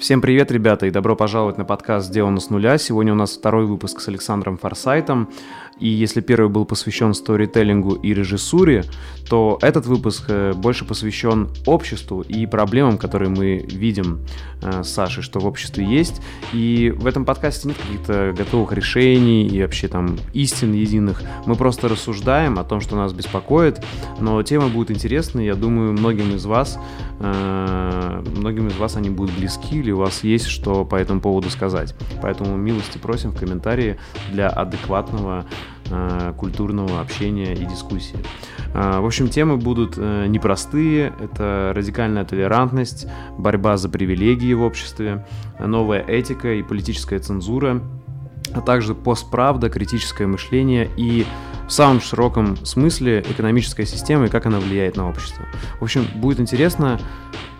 Всем привет, ребята, и добро пожаловать на подкаст «Сделано с нуля». Сегодня у нас второй выпуск с Александром Форсайтом. И если первый был посвящен сторителлингу и режиссуре, то этот выпуск э, больше посвящен обществу и проблемам, которые мы видим э, с Сашей, что в обществе есть. И в этом подкасте нет каких-то готовых решений и вообще там истин единых. Мы просто рассуждаем о том, что нас беспокоит, но темы будут интересны, я думаю, многим из вас, э, многим из вас они будут близки или у вас есть что по этому поводу сказать. Поэтому милости просим в комментарии для адекватного Э, культурного общения и дискуссии. Э, в общем, темы будут э, непростые. Это радикальная толерантность, борьба за привилегии в обществе, новая этика и политическая цензура, а также постправда, критическое мышление и в самом широком смысле экономическая система и как она влияет на общество. В общем, будет интересно.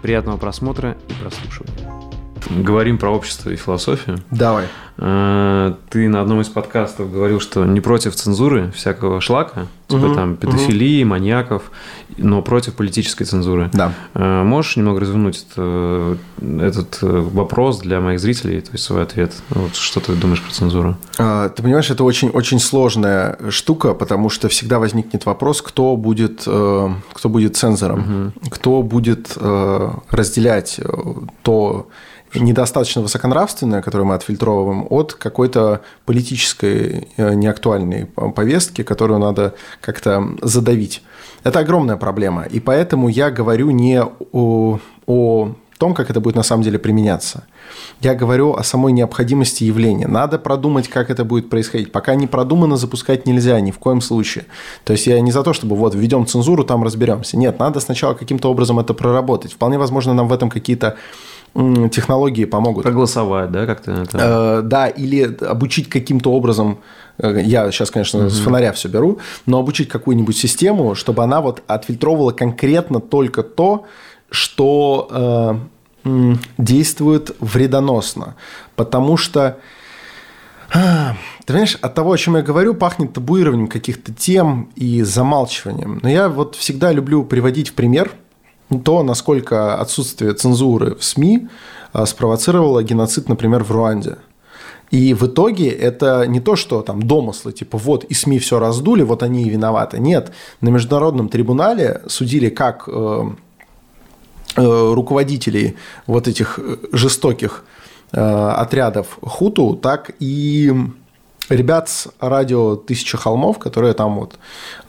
Приятного просмотра и прослушивания. Говорим про общество и философию. Давай. Э, ты на одном из подкастов говорил, что не против цензуры всякого шлака, типа угу, там педофилии, угу. маньяков, но против политической цензуры. Да. Э, можешь немного развернуть это, этот э, вопрос для моих зрителей, то есть свой ответ? Вот что ты думаешь про цензуру? А, ты понимаешь, это очень, очень сложная штука, потому что всегда возникнет вопрос, кто будет, кто будет цензором, угу. кто будет разделять то, недостаточно высоконравственное, которое мы отфильтровываем, от какой-то политической э, неактуальной повестки, которую надо как-то задавить. Это огромная проблема. И поэтому я говорю не о, о том, как это будет на самом деле применяться. Я говорю о самой необходимости явления. Надо продумать, как это будет происходить. Пока не продумано, запускать нельзя ни в коем случае. То есть я не за то, чтобы вот введем цензуру, там разберемся. Нет, надо сначала каким-то образом это проработать. Вполне возможно, нам в этом какие-то технологии помогут. Проголосовать, да, как-то? Это... Э, да, или обучить каким-то образом э, я сейчас, конечно, угу. с фонаря все беру, но обучить какую-нибудь систему, чтобы она вот отфильтровывала конкретно только то, что э, действует вредоносно. Потому что, э, ты понимаешь, от того, о чем я говорю, пахнет табуированием каких-то тем и замалчиванием. Но я вот всегда люблю приводить в пример – то, насколько отсутствие цензуры в СМИ а, спровоцировало геноцид, например, в Руанде. И в итоге это не то, что там домыслы, типа вот и СМИ все раздули, вот они и виноваты. Нет, на международном трибунале судили как э, э, руководителей вот этих э, жестоких э, отрядов хуту, так и ребят с радио «Тысяча холмов», которое там вот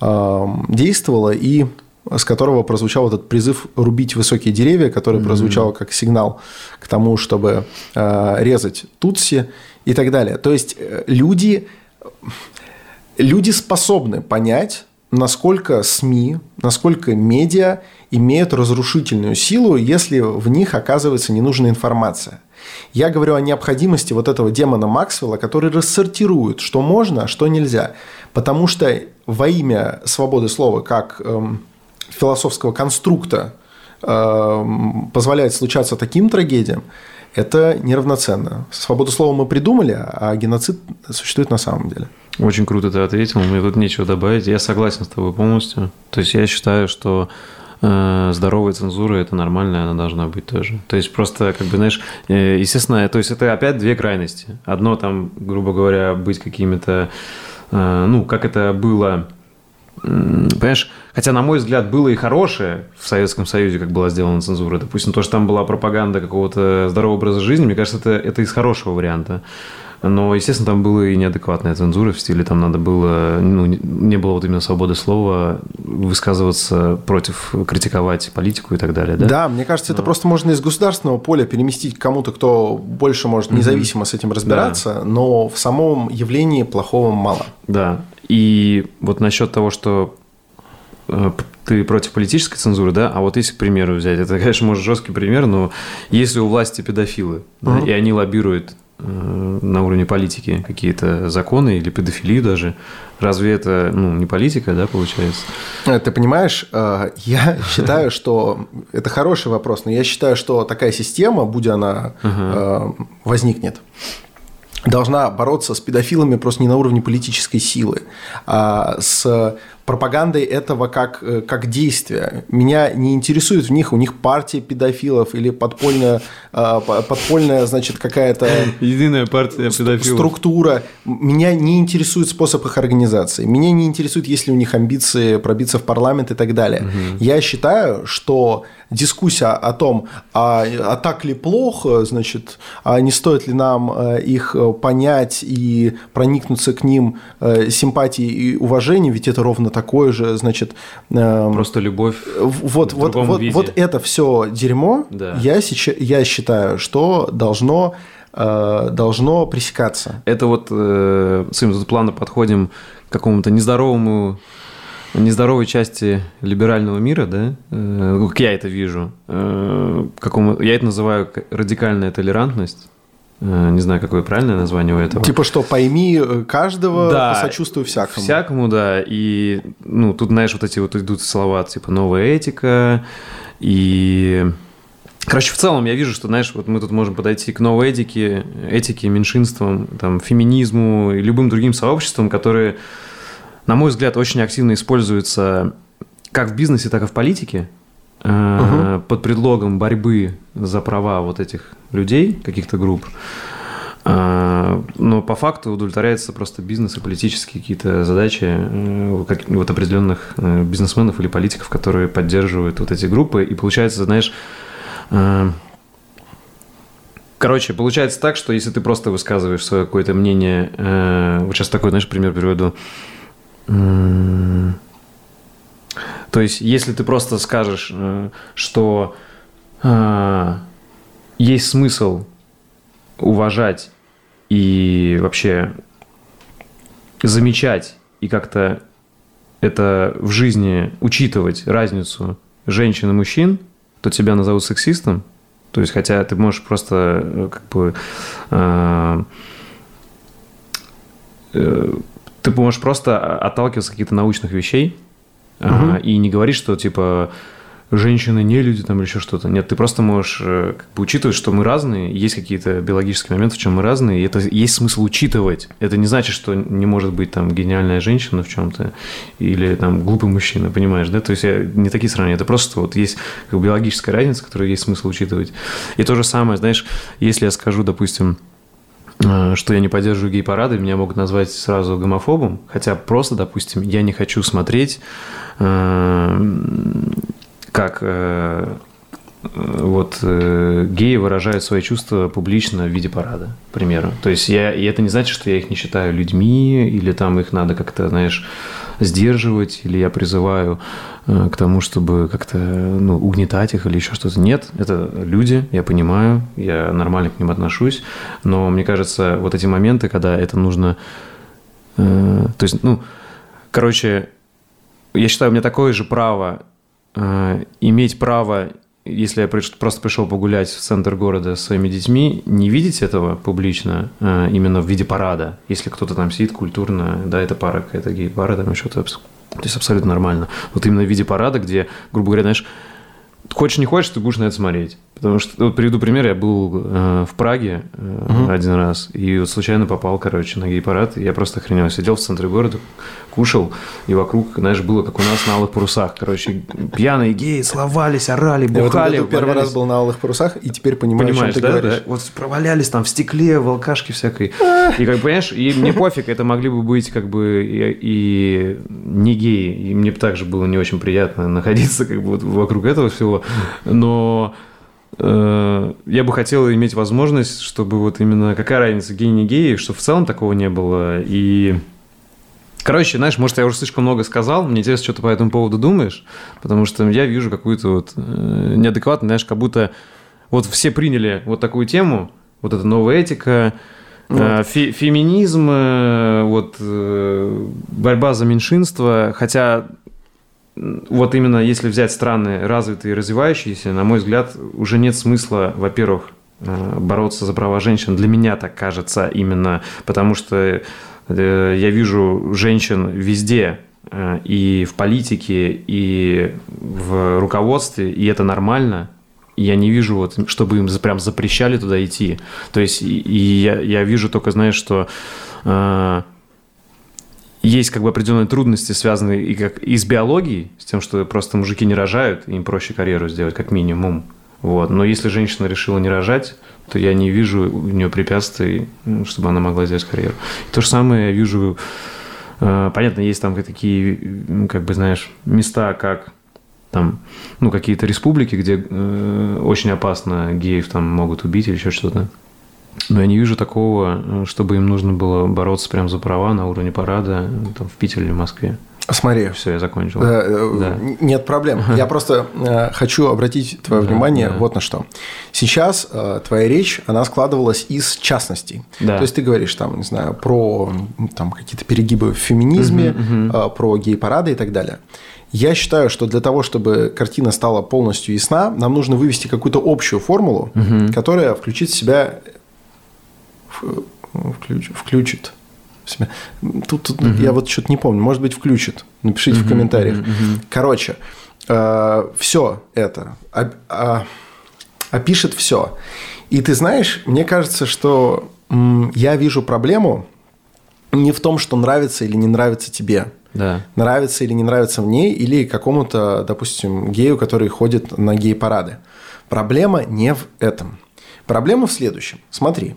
э, действовало и с которого прозвучал этот призыв рубить высокие деревья, который mm-hmm. прозвучал как сигнал к тому, чтобы э, резать тутси и так далее. То есть э, люди, люди способны понять, насколько СМИ, насколько медиа имеют разрушительную силу, если в них оказывается ненужная информация. Я говорю о необходимости вот этого демона Максвелла, который рассортирует, что можно, а что нельзя. Потому что во имя свободы слова, как эм, философского конструкта э, позволяет случаться таким трагедиям, это неравноценно. Свободу слова мы придумали, а геноцид существует на самом деле. Очень круто ты ответил, мне тут нечего добавить. Я согласен с тобой полностью. То есть я считаю, что э, здоровая цензура это нормально, она должна быть тоже. То есть просто, как бы, знаешь, э, естественно, то есть это опять две крайности. Одно там, грубо говоря, быть какими-то, э, ну, как это было Понимаешь, хотя, на мой взгляд, было и хорошее в Советском Союзе, как была сделана цензура. Допустим, то, что там была пропаганда какого-то здорового образа жизни, мне кажется, это, это из хорошего варианта. Но, естественно, там была и неадекватная цензура в стиле, там надо было, ну, не было вот именно свободы слова высказываться против, критиковать политику и так далее, да? Да, мне кажется, это просто можно из государственного поля переместить к кому-то, кто больше может независимо mm-hmm. с этим разбираться, да. но в самом явлении плохого мало. Да, и вот насчет того, что э, ты против политической цензуры, да, а вот если, к примеру, взять, это, конечно, может жесткий пример, но если у власти педофилы, uh-huh. и они лоббируют э, на уровне политики какие-то законы или педофилию даже, разве это ну, не политика, да, получается? Э, ты понимаешь, я считаю, что это хороший вопрос, но я считаю, что такая система, будь она возникнет, должна бороться с педофилами просто не на уровне политической силы, а с пропагандой этого как, э, как действия. Меня не интересует в них, у них партия педофилов или подпольная, э, подпольная значит, какая-то... Единая партия педофилов. Структура. Меня не интересует способ их организации. Меня не интересует, есть ли у них амбиции пробиться в парламент и так далее. Угу. Я считаю, что дискуссия о том, а, а так ли плохо, значит, а не стоит ли нам э, их понять и проникнуться к ним симпатией и уважением, ведь это ровно такое же, значит... Эм, Просто любовь вот, вот, вот, вот это все дерьмо, да. я, сейчас, я считаю, что должно э, должно пресекаться. Это вот э, с этим плана подходим к какому-то нездоровому нездоровой части либерального мира, да, э, как я это вижу, э, какому, я это называю радикальная толерантность, Э, не знаю, какое правильное название у этого. Типа что, пойми э, каждого, да, посочувствуй всякому. Всякому, да. И, ну, тут, знаешь, вот эти вот идут слова, типа, новая этика, и... Короче, в целом я вижу, что, знаешь, вот мы тут можем подойти к новой этике, этике, меньшинствам, там, феминизму и любым другим сообществам, которые, на мой взгляд, очень активно используются как в бизнесе, так и в политике угу. под предлогом борьбы за права вот этих людей, каких-то групп. Э, но по факту удовлетворяется просто бизнес и политические какие-то задачи э, вот определенных бизнесменов или политиков, которые поддерживают вот эти группы. И получается, знаешь, Короче, получается так, что если ты просто высказываешь свое какое-то мнение, вот сейчас такой, знаешь, пример приведу. То есть, если ты просто скажешь, э, что э, есть смысл уважать и вообще замечать и как-то это в жизни учитывать разницу женщин и мужчин, то тебя назовут сексистом. То есть, хотя ты можешь просто э, как бы э, э, ты можешь просто отталкиваться от каких-то научных вещей, угу. и не говорить, что типа женщины не люди там или еще что-то. Нет, ты просто можешь э, как бы учитывать, что мы разные, есть какие-то биологические моменты, в чем мы разные, и это есть смысл учитывать. Это не значит, что не может быть там гениальная женщина в чем-то или там глупый мужчина, понимаешь, да? То есть я, не такие сравнения, это просто вот есть как бы, биологическая разница, которую есть смысл учитывать. И то же самое, знаешь, если я скажу, допустим, Э, что я не поддерживаю гей-парады, меня могут назвать сразу гомофобом, хотя просто, допустим, я не хочу смотреть, э, как э, вот геи выражают свои чувства публично в виде парада, к примеру. То есть я, и это не значит, что я их не считаю людьми, или там их надо как-то, знаешь, сдерживать, или я призываю э, к тому, чтобы как-то ну, угнетать их или еще что-то. Нет, это люди, я понимаю, я нормально к ним отношусь, но мне кажется, вот эти моменты, когда это нужно... Э, то есть, ну, короче, я считаю, у меня такое же право э, иметь право если я просто пришел погулять в центр города со своими детьми, не видеть этого публично, а, именно в виде парада. Если кто-то там сидит культурно, да, это пара какая-то гей-пара, там что-то, то есть абсолютно нормально. Вот именно в виде парада, где, грубо говоря, знаешь, хочешь не хочешь, ты будешь на это смотреть. Потому что, вот приведу пример, я был э, в Праге э, угу. один раз, и вот случайно попал, короче, на гей-парад, и я просто охренел. Сидел в центре города, кушал, и вокруг, знаешь, было как у нас на алых парусах. Короче, пьяные геи словались, орали, бухали. Я вот первый раз был на алых парусах, и теперь понимаю, Понимаешь, о чем ты да, говоришь. Да? Вот провалялись там в стекле, в алкашке всякой. И как понимаешь, и мне пофиг, это могли бы быть как бы и, и не геи. И мне также было не очень приятно находиться как бы вот вокруг этого всего. Но я бы хотел иметь возможность, чтобы вот именно какая разница, гей не гей, чтобы в целом такого не было. И Короче, знаешь, может, я уже слишком много сказал, мне интересно, что ты по этому поводу думаешь, потому что я вижу какую-то вот э, неадекватную, знаешь, как будто вот все приняли вот такую тему, вот эта новая этика, э, вот. фе феминизм, э, вот борьба за меньшинство, хотя вот именно если взять страны развитые и развивающиеся, на мой взгляд, уже нет смысла, во-первых, бороться за права женщин. Для меня так кажется именно, потому что Э, я вижу женщин везде, э, и в политике, и в руководстве, и это нормально. Я не вижу, вот, чтобы им прям запрещали туда идти. То есть, и, я, я вижу только, знаешь, что э, есть как бы определенные трудности, связанные и, как, и с биологией, с тем, что просто мужики не рожают, им проще карьеру сделать, как минимум. Вот. Но если женщина решила не рожать, то я не вижу у нее препятствий, ну, чтобы она могла сделать карьеру. И то же самое я вижу, э, понятно, есть там такие, как бы, знаешь, места, как там, ну, какие-то республики, где э, очень опасно геев там могут убить или еще что-то. Но я не вижу такого, э, чтобы им нужно было бороться прямо за права на уровне парада там, в Питере или в Москве. Смотри. Все, я закончил. Э, да. Нет проблем. Я просто э, хочу обратить твое да, внимание да. вот на что. Сейчас э, твоя речь, она складывалась из частностей. Да. То есть ты говоришь там, не знаю, про там какие-то перегибы в феминизме, угу, угу. про гей-парады и так далее. Я считаю, что для того, чтобы картина стала полностью ясна, нам нужно вывести какую-то общую формулу, угу. которая включит в себя включ, включит себя. Тут, тут угу. я вот что-то не помню. Может быть, включит. Напишите угу, в комментариях. Угу, угу. Короче, э, все это а, а, опишет все. И ты знаешь, мне кажется, что м, я вижу проблему не в том, что нравится или не нравится тебе. Да. Нравится или не нравится мне, или какому-то, допустим, гею, который ходит на гей-парады. Проблема не в этом. Проблема в следующем. Смотри,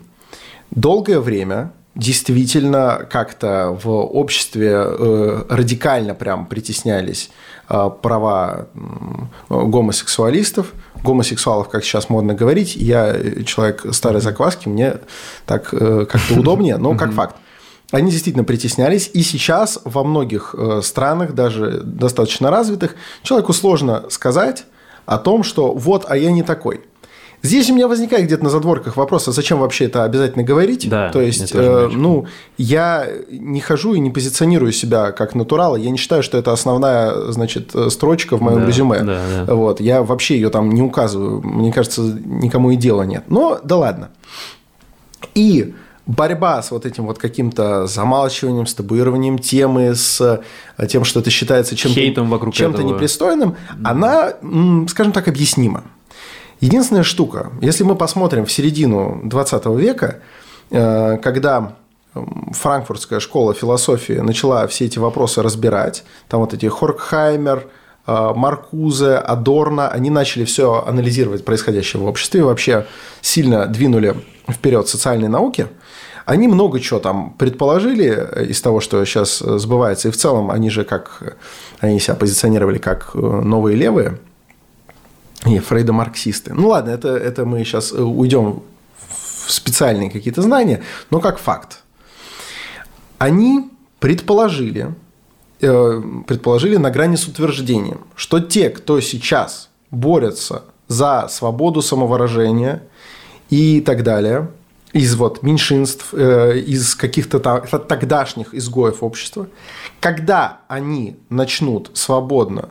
долгое время действительно как-то в обществе э, радикально прям притеснялись э, права гомосексуалистов, гомосексуалов, как сейчас модно говорить. Я человек старой закваски, мне так э, как-то удобнее, но как факт. Они действительно притеснялись, и сейчас во многих странах, даже достаточно развитых, человеку сложно сказать о том, что вот, а я не такой – Здесь у меня возникает где-то на задворках вопрос, а зачем вообще это обязательно говорить? Да, То есть, э, ну, я не хожу и не позиционирую себя как натурала, я не считаю, что это основная, значит, строчка в моем да, резюме. Да, да. Вот, я вообще ее там не указываю, мне кажется, никому и дела нет. Но да ладно. И борьба с вот этим вот каким-то замалчиванием, с табуированием темы, с э, тем, что это считается чем-то, чем-то непристойным, да. она, скажем так, объяснима. Единственная штука, если мы посмотрим в середину 20 века, э, когда франкфуртская школа философии начала все эти вопросы разбирать, там вот эти Хоркхаймер, э, Маркузе, Адорно, они начали все анализировать происходящее в обществе и вообще сильно двинули вперед социальные науки. Они много чего там предположили из того, что сейчас сбывается. И в целом они же как они себя позиционировали как э, новые левые – не, Фрейда марксисты. Ну ладно, это, это мы сейчас э, уйдем в специальные какие-то знания, но как факт. Они предположили, э, предположили на грани с утверждением, что те, кто сейчас борются за свободу самовыражения и так далее, из вот меньшинств, э, из каких-то тогдашних изгоев общества, когда они начнут свободно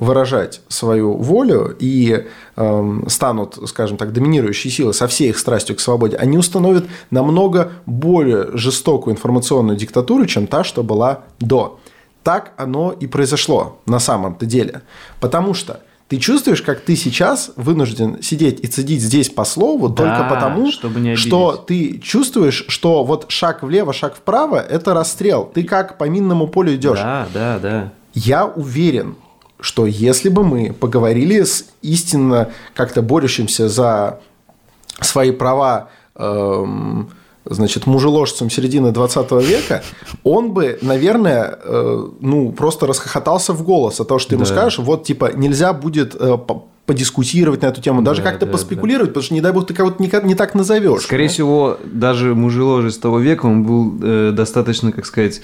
выражать свою волю и э, станут, скажем так, доминирующей силой со всей их страстью к свободе, они установят намного более жестокую информационную диктатуру, чем та, что была до. Так оно и произошло на самом-то деле. Потому что ты чувствуешь, как ты сейчас вынужден сидеть и цедить здесь по слову да, только потому, что ты чувствуешь, что вот шаг влево, шаг вправо – это расстрел. Ты как по минному полю идешь. Да, да, да. Я уверен, что если бы мы поговорили с истинно как-то борющимся за свои права эм, значит, мужеложцем середины 20 века, он бы, наверное, э, ну, просто расхохотался в голос от того, что ты ему да. скажешь, вот, типа, нельзя будет э, подискутировать на эту тему, даже да, как-то да, поспекулировать, да. потому что, не дай бог, ты кого-то не, не так назовешь. Скорее да? всего, даже мужеложец того века, он был э, достаточно, как сказать,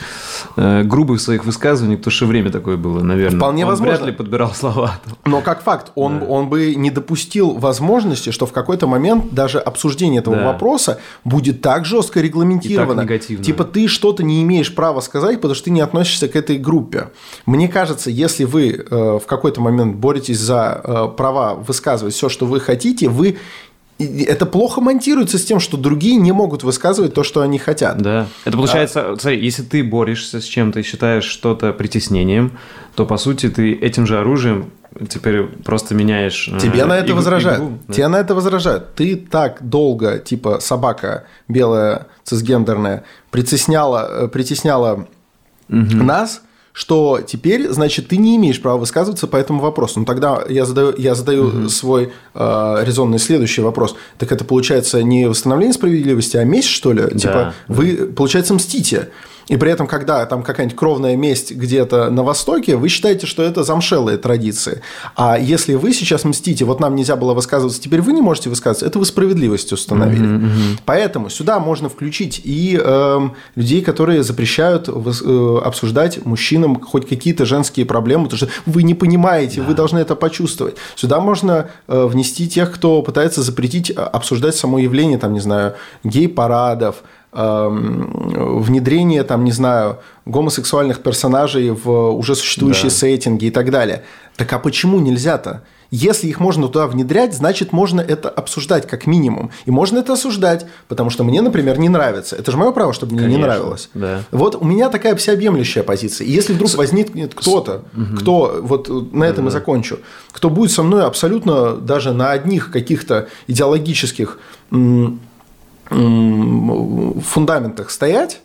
э, грубый в своих высказываниях, потому что время такое было, наверное. Вполне он возможно. вряд ли подбирал слова. Но как факт, он, да. он бы не допустил возможности, что в какой-то момент даже обсуждение этого да. вопроса будет так жестко регламентировано. И так негативно. Типа ты что-то не имеешь права сказать, потому что ты не относишься к этой группе. Мне кажется, если вы э, в какой-то момент боретесь за э, права высказывать все, что вы хотите, вы это плохо монтируется с тем, что другие не могут высказывать то, что они хотят. Да. Это получается, а... смотри, если ты борешься с чем-то и считаешь что-то притеснением, то по сути ты этим же оружием теперь просто меняешь. Э, Тебе э, на это игру, возражают. Игру, да. Тебе на это возражают. Ты так долго, типа собака белая цисгендерная, притесняла, э, притесняла угу. нас что теперь, значит, ты не имеешь права высказываться по этому вопросу. Ну, тогда я задаю, я задаю угу. свой э, резонный следующий вопрос. Так это получается не восстановление справедливости, а месть, что ли? Да, типа, да. вы, получается, мстите. И при этом, когда там какая-нибудь кровная месть где-то на Востоке, вы считаете, что это замшелые традиции. А если вы сейчас мстите, вот нам нельзя было высказываться, теперь вы не можете высказываться, это вы справедливость установили. Mm-hmm, mm-hmm. Поэтому сюда можно включить и э, людей, которые запрещают э, обсуждать мужчинам хоть какие-то женские проблемы, потому что вы не понимаете, да. вы должны это почувствовать. Сюда можно э, внести тех, кто пытается запретить а, обсуждать само явление, там, не знаю, гей-парадов, внедрение, там, не знаю, гомосексуальных персонажей в уже существующие да. сеттинги и так далее. Так а почему нельзя-то? Если их можно туда внедрять, значит, можно это обсуждать как минимум. И можно это осуждать, потому что мне, например, не нравится. Это же мое право, чтобы мне Конечно, не нравилось. Да. Вот у меня такая всеобъемлющая позиция. И если вдруг возникнет кто-то, угу. кто, вот на этом угу. и закончу, кто будет со мной абсолютно даже на одних каких-то идеологических фундаментах стоять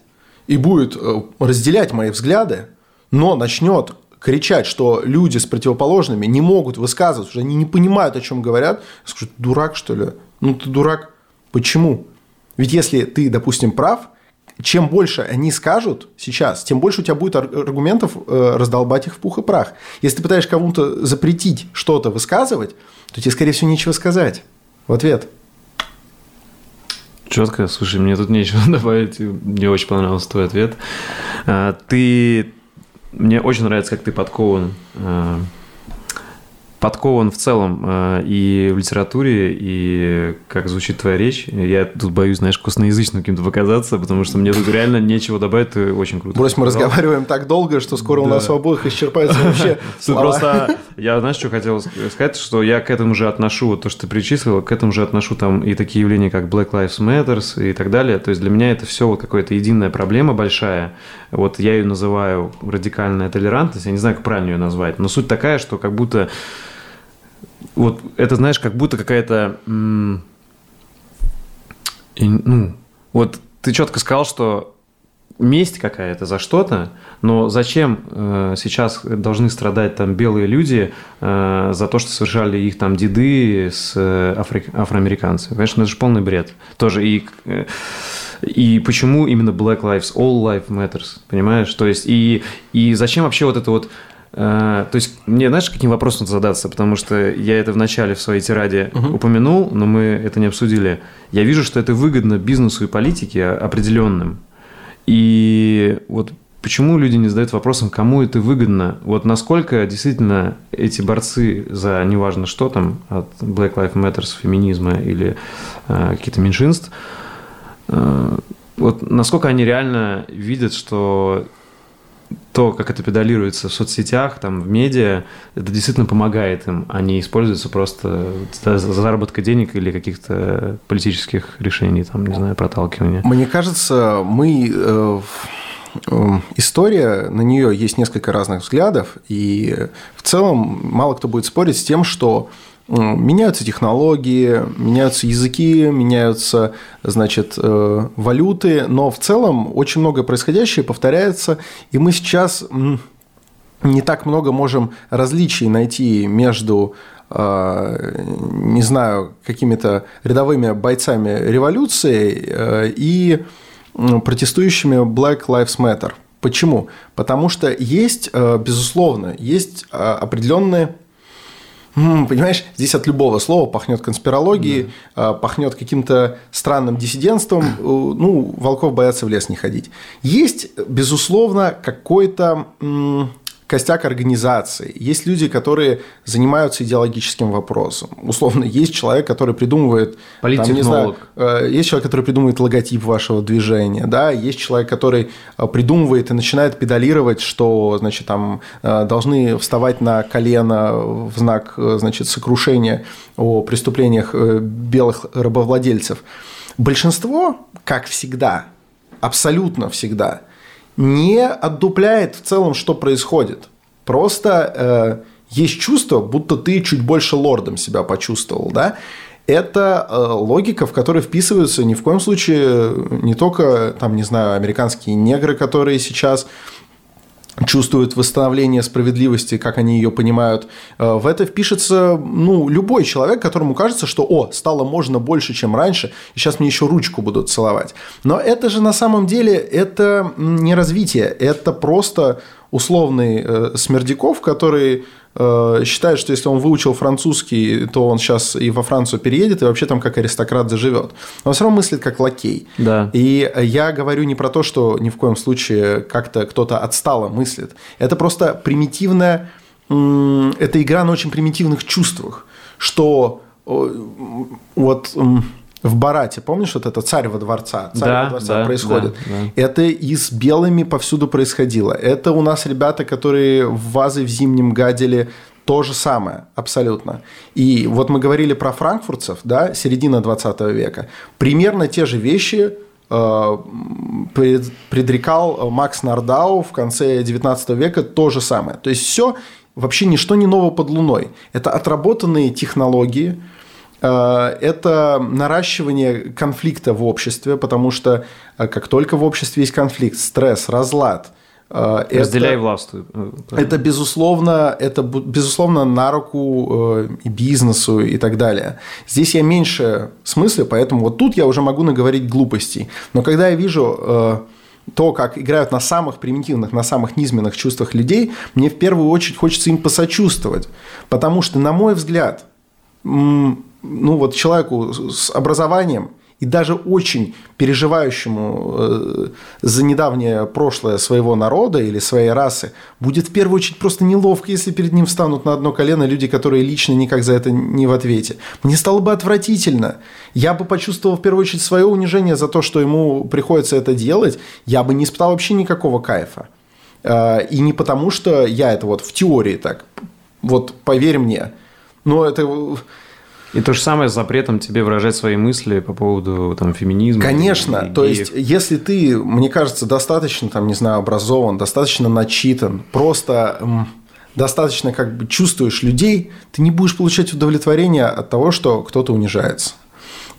и будет э, разделять мои взгляды, но начнет кричать, что люди с противоположными не могут высказываться, что они не понимают, о чем говорят, я скажу, дурак, что ли? Ну, ты дурак. Почему? Ведь если ты, допустим, прав, чем больше они скажут сейчас, тем больше у тебя будет аргументов э, раздолбать их в пух и прах. Если ты пытаешься кому-то запретить что-то высказывать, то тебе, скорее всего, нечего сказать в ответ. Четко, слушай, мне тут нечего добавить. Мне очень понравился твой ответ. А, ты... Мне очень нравится, как ты подкован а, подкован в целом э, и в литературе, и как звучит твоя речь. Я тут боюсь, знаешь, косноязычным каким-то показаться, потому что мне тут реально нечего добавить, ты очень круто. Брось, мы разговариваем так долго, что скоро у нас у обоих исчерпается вообще Просто, я, знаешь, что хотел сказать, что я к этому же отношу, вот то, что ты перечислил, к этому же отношу там и такие явления, как Black Lives Matter и так далее. То есть для меня это все вот какая-то единая проблема большая. Вот я ее называю радикальная толерантность, я не знаю, как правильно ее назвать, но суть такая, что как будто вот это, знаешь, как будто какая-то... ну, вот ты четко сказал, что месть какая-то за что-то, но зачем э, сейчас должны страдать там белые люди э, за то, что совершали их там деды с э, афри... афроамериканцами? Конечно, это же полный бред. Тоже и... Э, и почему именно Black Lives, All Life Matters, понимаешь? То есть, и, и зачем вообще вот это вот Э, то есть мне, знаешь, каким вопросом задаться, потому что я это в начале в своей тираде угу. упомянул, но мы это не обсудили. Я вижу, что это выгодно бизнесу и политике определенным. И вот почему люди не задают вопросом, кому это выгодно? Вот насколько действительно эти борцы за неважно что там, от Black Lives Matter, феминизма или э, каких-то меньшинств, э, вот насколько они реально видят, что то, как это педалируется в соцсетях, там, в медиа, это действительно помогает им, а не используется просто за заработка денег или каких-то политических решений, там, не знаю, проталкивания. Мне кажется, мы э, э, история, на нее есть несколько разных взглядов, и в целом мало кто будет спорить с тем, что меняются технологии, меняются языки, меняются, значит, э, валюты, но в целом очень многое происходящее повторяется, и мы сейчас не так много можем различий найти между э, не знаю, какими-то рядовыми бойцами революции э, и протестующими Black Lives Matter. Почему? Потому что есть, безусловно, есть определенные понимаешь, здесь от любого слова пахнет конспирологией, да. пахнет каким-то странным диссидентством. Ну, волков боятся в лес не ходить. Есть, безусловно, какой-то костяк организации. Есть люди, которые занимаются идеологическим вопросом. Условно, есть человек, который придумывает... Там, не знаю, э, есть человек, который придумывает логотип вашего движения, да, есть человек, который э, придумывает и начинает педалировать, что, значит, там э, должны вставать на колено в знак, значит, сокрушения о преступлениях белых рабовладельцев. Большинство, как всегда, абсолютно всегда – не отдупляет в целом, что происходит. Просто э, есть чувство, будто ты чуть больше лордом себя почувствовал, да? Это э, логика, в которой вписываются ни в коем случае не только, там, не знаю, американские негры, которые сейчас чувствуют восстановление справедливости, как они ее понимают. Э, в это впишется ну, любой человек, которому кажется, что «О, стало можно больше, чем раньше, и сейчас мне еще ручку будут целовать». Но это же на самом деле это не развитие, это просто условный э, Смердяков, который считает, что если он выучил французский, то он сейчас и во Францию переедет, и вообще там как аристократ заживет. Но он все равно мыслит как лакей. Да. И я говорю не про то, что ни в коем случае как-то кто-то отстало мыслит. Это просто примитивная... Это игра на очень примитивных чувствах, что вот в Барате, помнишь, вот это царь во дворца, царь да, во дворца да, происходит. Да, да. Это и с белыми повсюду происходило. Это у нас ребята, которые в вазы в зимнем гадили, то же самое, абсолютно. И вот мы говорили про франкфуртцев, да, середина 20 века. Примерно те же вещи э, предрекал Макс Нардау в конце 19 века, то же самое. То есть все вообще ничто не ново под луной. Это отработанные технологии, это наращивание конфликта в обществе, потому что э, как только в обществе есть конфликт, стресс, разлад, э, Разделяй это, властвуй. Это безусловно, это безусловно на руку и бизнесу и так далее. Здесь я меньше смысла, поэтому вот тут я уже могу наговорить глупостей. Но когда я вижу то, как играют на самых примитивных, на самых низменных чувствах людей, мне в первую очередь хочется им посочувствовать. Потому что, на мой взгляд, ну вот человеку с образованием и даже очень переживающему э, за недавнее прошлое своего народа или своей расы, будет в первую очередь просто неловко, если перед ним встанут на одно колено люди, которые лично никак за это не в ответе. Мне стало бы отвратительно. Я бы почувствовал в первую очередь свое унижение за то, что ему приходится это делать. Я бы не испытал вообще никакого кайфа. Э, и не потому, что я это вот в теории так. Вот поверь мне. Но это и то же самое с запретом тебе выражать свои мысли по поводу там, феминизма. Конечно. И, то есть, если ты, мне кажется, достаточно, там, не знаю, образован, достаточно начитан, просто достаточно как бы чувствуешь людей, ты не будешь получать удовлетворение от того, что кто-то унижается.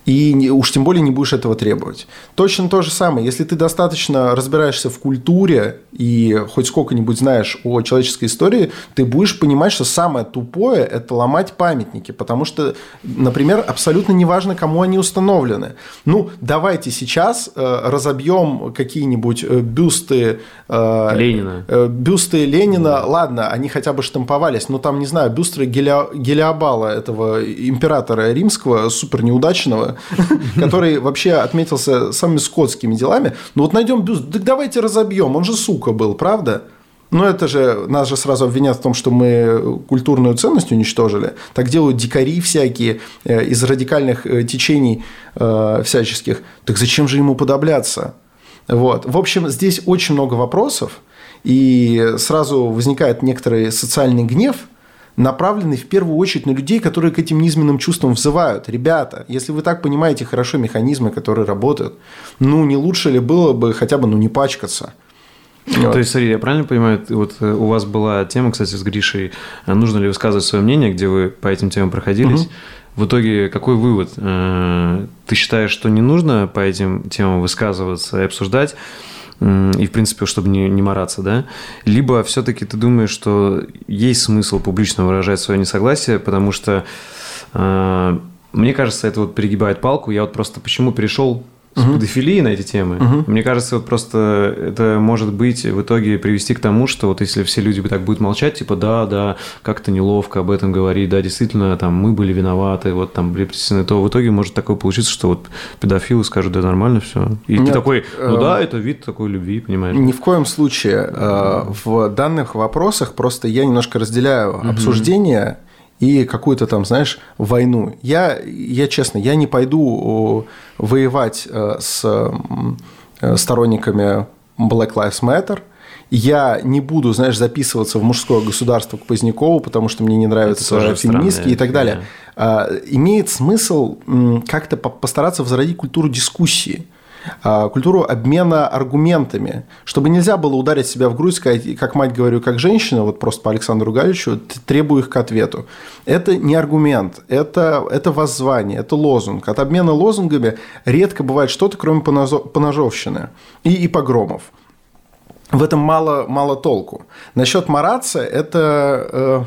И уж тем более не будешь этого требовать. Точно то же самое. Если ты достаточно разбираешься в культуре и хоть сколько-нибудь знаешь о человеческой истории, ты будешь понимать, что самое тупое – это ломать памятники. Потому что, например, абсолютно неважно, кому они установлены. Ну, давайте сейчас э, разобьем какие-нибудь э, бюсты э, Ленина. Э, бюсты Ленина. Да. Ладно, они хотя бы штамповались, но там, не знаю, бюсты Гелиобала, этого императора римского, супер неудачного, который вообще отметился самыми скотскими делами. Ну вот найдем бюст, так давайте разобьем, он же сука был, правда? Но это же, нас же сразу обвинят в том, что мы культурную ценность уничтожили. Так делают дикари всякие э, из радикальных э, течений э, всяческих. Так зачем же ему подобляться? Вот. В общем, здесь очень много вопросов, и сразу возникает некоторый социальный гнев – направленный в первую очередь на людей, которые к этим низменным чувствам взывают. Ребята, если вы так понимаете хорошо механизмы, которые работают, ну, не лучше ли было бы хотя бы, ну, не пачкаться? Вот. То есть, смотри, я правильно понимаю, вот э, у вас была тема, кстати, с Гришей, э, нужно ли высказывать свое мнение, где вы по этим темам проходились. Угу. В итоге какой вывод? Э, ты считаешь, что не нужно по этим темам высказываться и обсуждать? И, в принципе, чтобы не, не мараться, да? Либо все-таки ты думаешь, что есть смысл публично выражать свое несогласие, потому что э, мне кажется, это вот перегибает палку. Я вот просто почему перешел с угу. педофилии на эти темы. Угу. Мне кажется, вот просто это может быть в итоге привести к тому, что вот если все люди так будут молчать, типа, да, да, как-то неловко об этом говорить, да, действительно, там, мы были виноваты, вот там были притеснены, то в итоге может такое получиться, что вот педофилы скажут, да, нормально все. И Нет, ты такой, ну да, э, это вид такой любви, понимаешь? Ни в коем случае. Э, в данных вопросах просто я немножко разделяю угу. обсуждение и какую-то там, знаешь, войну. Я, я честно, я не пойду воевать э, с сторонниками Black Lives Matter. Я не буду, знаешь, записываться в мужское государство к Позднякову, потому что мне не нравятся феминистки и так далее. Да. Имеет смысл как-то постараться возродить культуру дискуссии. А, культуру обмена аргументами, чтобы нельзя было ударить себя в грудь, сказать, как мать говорю, как женщина, вот просто по Александру Галичу, требую их к ответу. Это не аргумент, это, это воззвание, это лозунг. От обмена лозунгами редко бывает что-то, кроме поножовщины и, и погромов. в этом мало, мало толку. Насчет мараться, это... Э,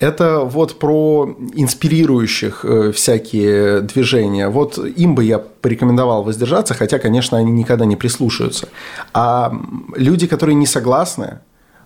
это вот про инспирирующих э, всякие движения. Вот им бы я порекомендовал воздержаться, хотя, конечно, они никогда не прислушаются. А люди, которые не согласны,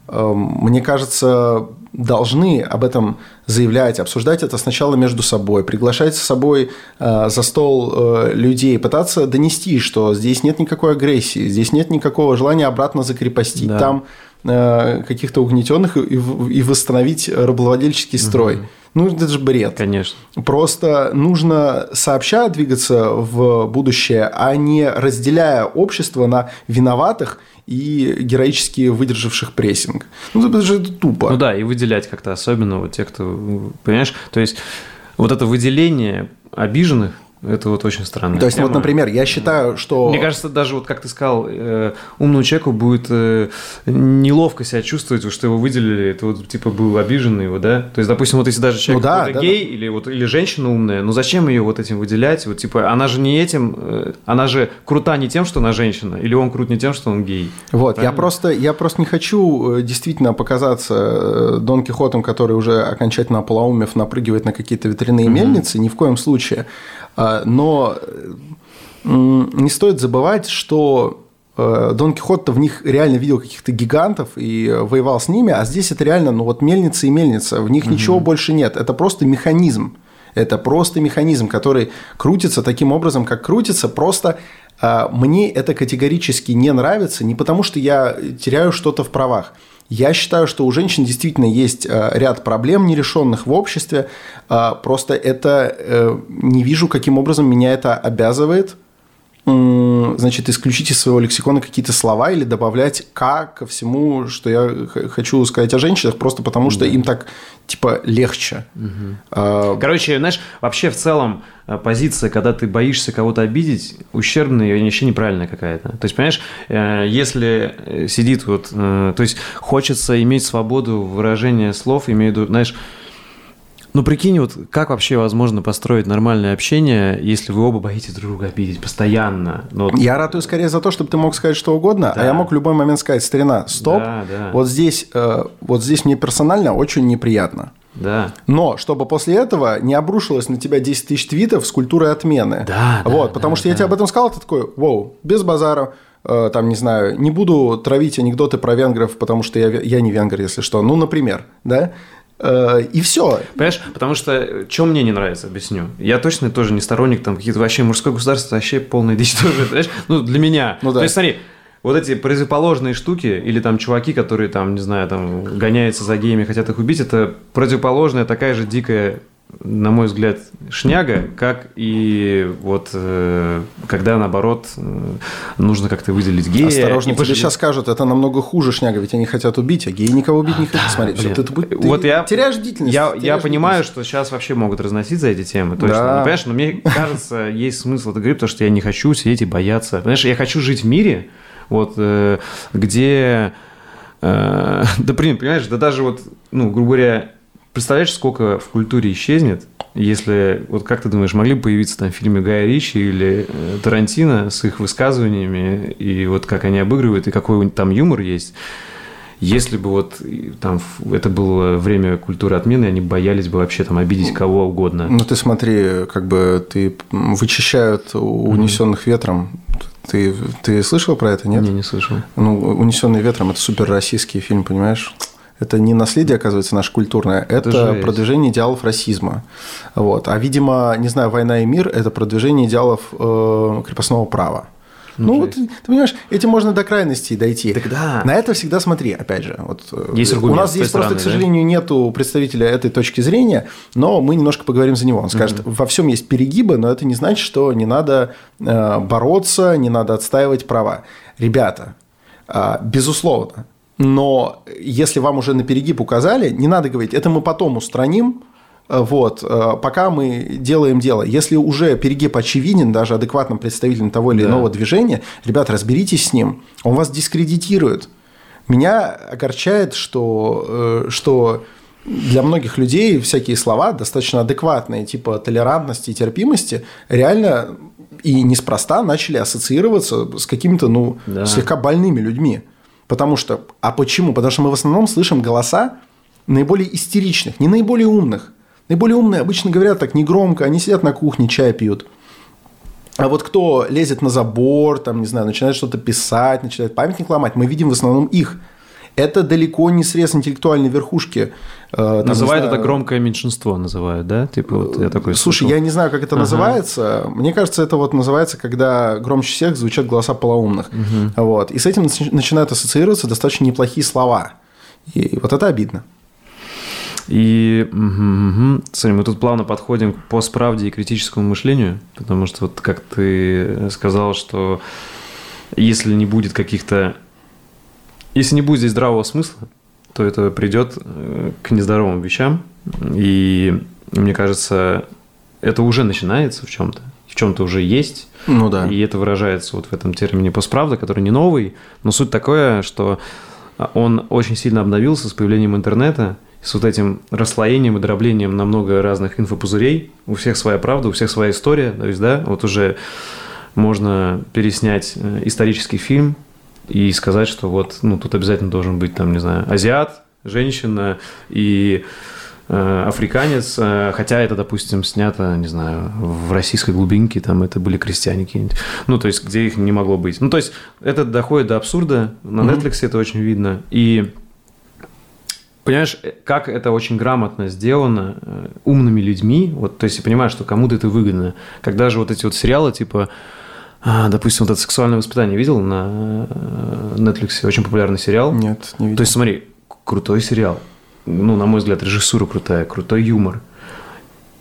э, мне кажется, должны об этом заявлять, обсуждать это сначала между собой, приглашать с собой э, за стол людей, пытаться донести, что здесь нет никакой агрессии, здесь нет никакого желания обратно закрепостить. Да. Там каких-то угнетенных и, и восстановить рабовладельческий строй. Угу. Ну, это же бред. Конечно. Просто нужно сообща двигаться в будущее, а не разделяя общество на виноватых и героически выдержавших прессинг. Ну, это же тупо. Ну да, и выделять как-то особенно вот те, кто, понимаешь, то есть вот это выделение обиженных – это вот очень странно. То есть, тема. вот, например, я считаю, что... Мне кажется, даже вот как ты сказал, э, умному человеку будет э, неловко себя чувствовать, что его выделили, это вот типа был обиженный его, да? То есть, допустим, вот если даже человек ну, да, да, гей да. или вот или женщина умная, ну зачем ее вот этим выделять? Вот типа она же не этим, э, она же крута не тем, что она женщина, или он крут не тем, что он гей. Вот, правильно? я просто, я просто не хочу э, действительно показаться э, Дон Кихотом, который уже окончательно полоумев напрыгивает на какие-то ветряные mm-hmm. мельницы, ни в коем случае. Но не стоит забывать, что э, Дон Кихот-то в них реально видел каких-то гигантов и воевал с ними, а здесь это реально, ну вот мельница и мельница, в них угу. ничего больше нет. Это просто механизм. Это просто механизм, который крутится таким образом, как крутится, просто мне это категорически не нравится, не потому что я теряю что-то в правах. Я считаю, что у женщин действительно есть э, ряд проблем нерешенных в обществе. А, просто это э, не вижу, каким образом меня это обязывает значит, исключить из своего лексикона какие-то слова или добавлять «к» ко всему, что я хочу сказать о женщинах, просто потому что им так, типа, легче. Угу. Короче, знаешь, вообще в целом э, позиция, когда ты боишься кого-то обидеть, ущербная и вообще неправильная какая-то. То есть, понимаешь, э, если сидит вот... То есть, хочется иметь свободу выражения слов, имею в виду, знаешь, ну, прикинь, вот как вообще возможно построить нормальное общение, если вы оба боитесь друг друга обидеть постоянно? Ну, вот... Я ратую скорее за то, чтобы ты мог сказать что угодно, да. а я мог в любой момент сказать, старина, стоп, да, да. вот здесь, э, вот здесь мне персонально очень неприятно. Да. Но чтобы после этого не обрушилось на тебя 10 тысяч твитов с культурой отмены. Да. Вот, да, потому да, что да. я тебе об этом сказал, ты такой, вау, без базара э, там, не знаю, не буду травить анекдоты про венгров, потому что я, я не венгер, если что. Ну, например, да? Э, и все. Понимаешь, потому что, что мне не нравится, объясню. Я точно тоже не сторонник там какие-то вообще мужское государство, вообще полная дичь тоже, понимаешь? Ну, для меня. Ну, да. То есть, смотри, вот эти противоположные штуки, или там чуваки, которые там, не знаю, там гоняются за геями, хотят их убить, это противоположная такая же дикая на мой взгляд, шняга, как и вот э, когда, наоборот, э, нужно как-то выделить гея. Осторожно, тебе сейчас скажут, это намного хуже шняга, ведь они хотят убить, а геи никого убить не хотят. Смотри, все, ты, ты, ты вот я, теряешь бдительность. Я, теряешь я понимаю, что сейчас вообще могут разносить за эти темы, точно. Да. Ну, понимаешь, но мне кажется, есть смысл это говорить, потому что я не хочу сидеть и бояться. Понимаешь, я хочу жить в мире, вот, э, где... да, понимаешь, да даже вот, ну, грубо говоря, Представляешь, сколько в культуре исчезнет, если, вот как ты думаешь, могли бы появиться там в фильме Гая Ричи или э, Тарантино с их высказываниями, и вот как они обыгрывают, и какой там юмор есть, если бы вот там это было время культуры отмены, они боялись бы вообще там обидеть кого угодно. Ну ты смотри, как бы ты вычищают унесенных mm-hmm. ветром. Ты, ты слышал про это, нет? Не, не слышал. Ну, унесенный ветром это супер российский фильм, понимаешь? Это не наследие, оказывается, наше культурное, это, это продвижение идеалов расизма. Вот. А, видимо, не знаю, «Война и мир» – это продвижение идеалов э, крепостного права. Ну, ну вот, ты понимаешь, этим можно до крайности дойти. Тогда. На это всегда смотри, опять же. Вот, э, Есть аргумент, у нас здесь просто, стороны, к сожалению, да? нету представителя этой точки зрения, но мы немножко поговорим за него. Он скажет, mm во всем есть перегибы, но это не значит, что не надо э, бороться, не надо отстаивать права. Ребята, э, безусловно, но если вам уже на перегиб указали, не надо говорить, это мы потом устраним, э, вот, э, пока мы делаем дело. Если уже перегиб очевиден даже адекватным представителем того или да. иного движения, ребят, разберитесь с ним, он вас дискредитирует. Меня огорчает, что, э, что для многих людей всякие слова достаточно адекватные, типа толерантности и терпимости, реально и неспроста начали ассоциироваться с какими-то, ну, да. слегка больными людьми. Потому что, а почему? Потому что мы в основном слышим голоса наиболее истеричных, не наиболее умных. Наиболее умные обычно говорят так негромко, они сидят на кухне, чай пьют. А вот кто лезет на забор, там, не знаю, начинает что-то писать, начинает памятник ломать, мы видим в основном их. Это далеко не срез интеллектуальной верхушки. Э, там, называют это громкое меньшинство, называют, да? Типа вот я такой Слушай, слышал. я не знаю, как это ага. называется. Мне кажется, это вот называется, когда громче всех звучат голоса полоумных. Угу. Вот. И с этим начинают ассоциироваться достаточно неплохие слова. И вот это обидно. И угу, угу. Смотри, мы тут плавно подходим к постправде и критическому мышлению, потому что вот как ты сказал, что если не будет каких-то... Если не будет здесь здравого смысла, то это придет э, к нездоровым вещам. И мне кажется, это уже начинается в чем-то. В чем-то уже есть. Ну да. И это выражается вот в этом термине постправда, который не новый. Но суть такое, что он очень сильно обновился с появлением интернета – с вот этим расслоением и дроблением на много разных инфопузырей. У всех своя правда, у всех своя история. То есть, да, вот уже можно переснять э, исторический фильм и сказать, что вот, ну, тут обязательно должен быть, там, не знаю, азиат, женщина и э, африканец, э, хотя это, допустим, снято, не знаю, в российской глубинке, там это были крестьяне какие-нибудь. Ну, то есть, где их не могло быть. Ну, то есть, это доходит до абсурда. На Netflix mm-hmm. это очень видно. И понимаешь, как это очень грамотно сделано э, умными людьми. Вот, то есть я понимаю, что кому-то это выгодно. Когда же вот эти вот сериалы, типа, допустим, вот это сексуальное воспитание видел на э, Netflix, очень популярный сериал. Нет, не видел. То есть смотри, крутой сериал. Ну, на мой взгляд, режиссура крутая, крутой юмор.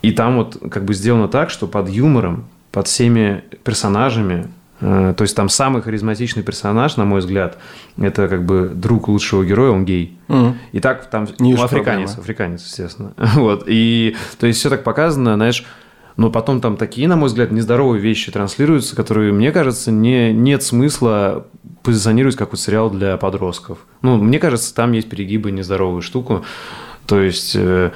И там вот как бы сделано так, что под юмором, под всеми персонажами Э, то есть там самый харизматичный персонаж, на мой взгляд, это как бы друг лучшего героя, он гей. Mm. И так там Не ну, африканец, проблема. африканец, естественно. Вот. И то есть все так показано, знаешь, но потом там такие, на мой взгляд, нездоровые вещи транслируются, которые, мне кажется, не, нет смысла позиционировать как вот сериал для подростков. Ну, мне кажется, там есть перегибы, нездоровую штуку. То есть э,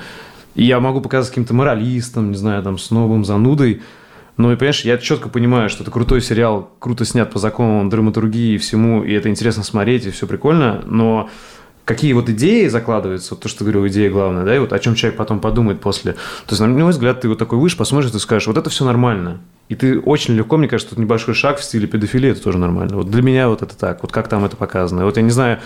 я могу показать каким-то моралистом, не знаю, там, с новым занудой, ну и, понимаешь, я четко понимаю, что это крутой сериал, круто снят по законам драматургии и всему, и это интересно смотреть, и все прикольно, но какие вот идеи закладываются, вот то, что ты говорил, идея главная, да, и вот о чем человек потом подумает после. То есть, на мой взгляд, ты вот такой выше посмотришь, ты скажешь, вот это все нормально. И ты очень легко, мне кажется, тут небольшой шаг в стиле педофилии, это тоже нормально. Вот для меня вот это так, вот как там это показано. Вот я не знаю,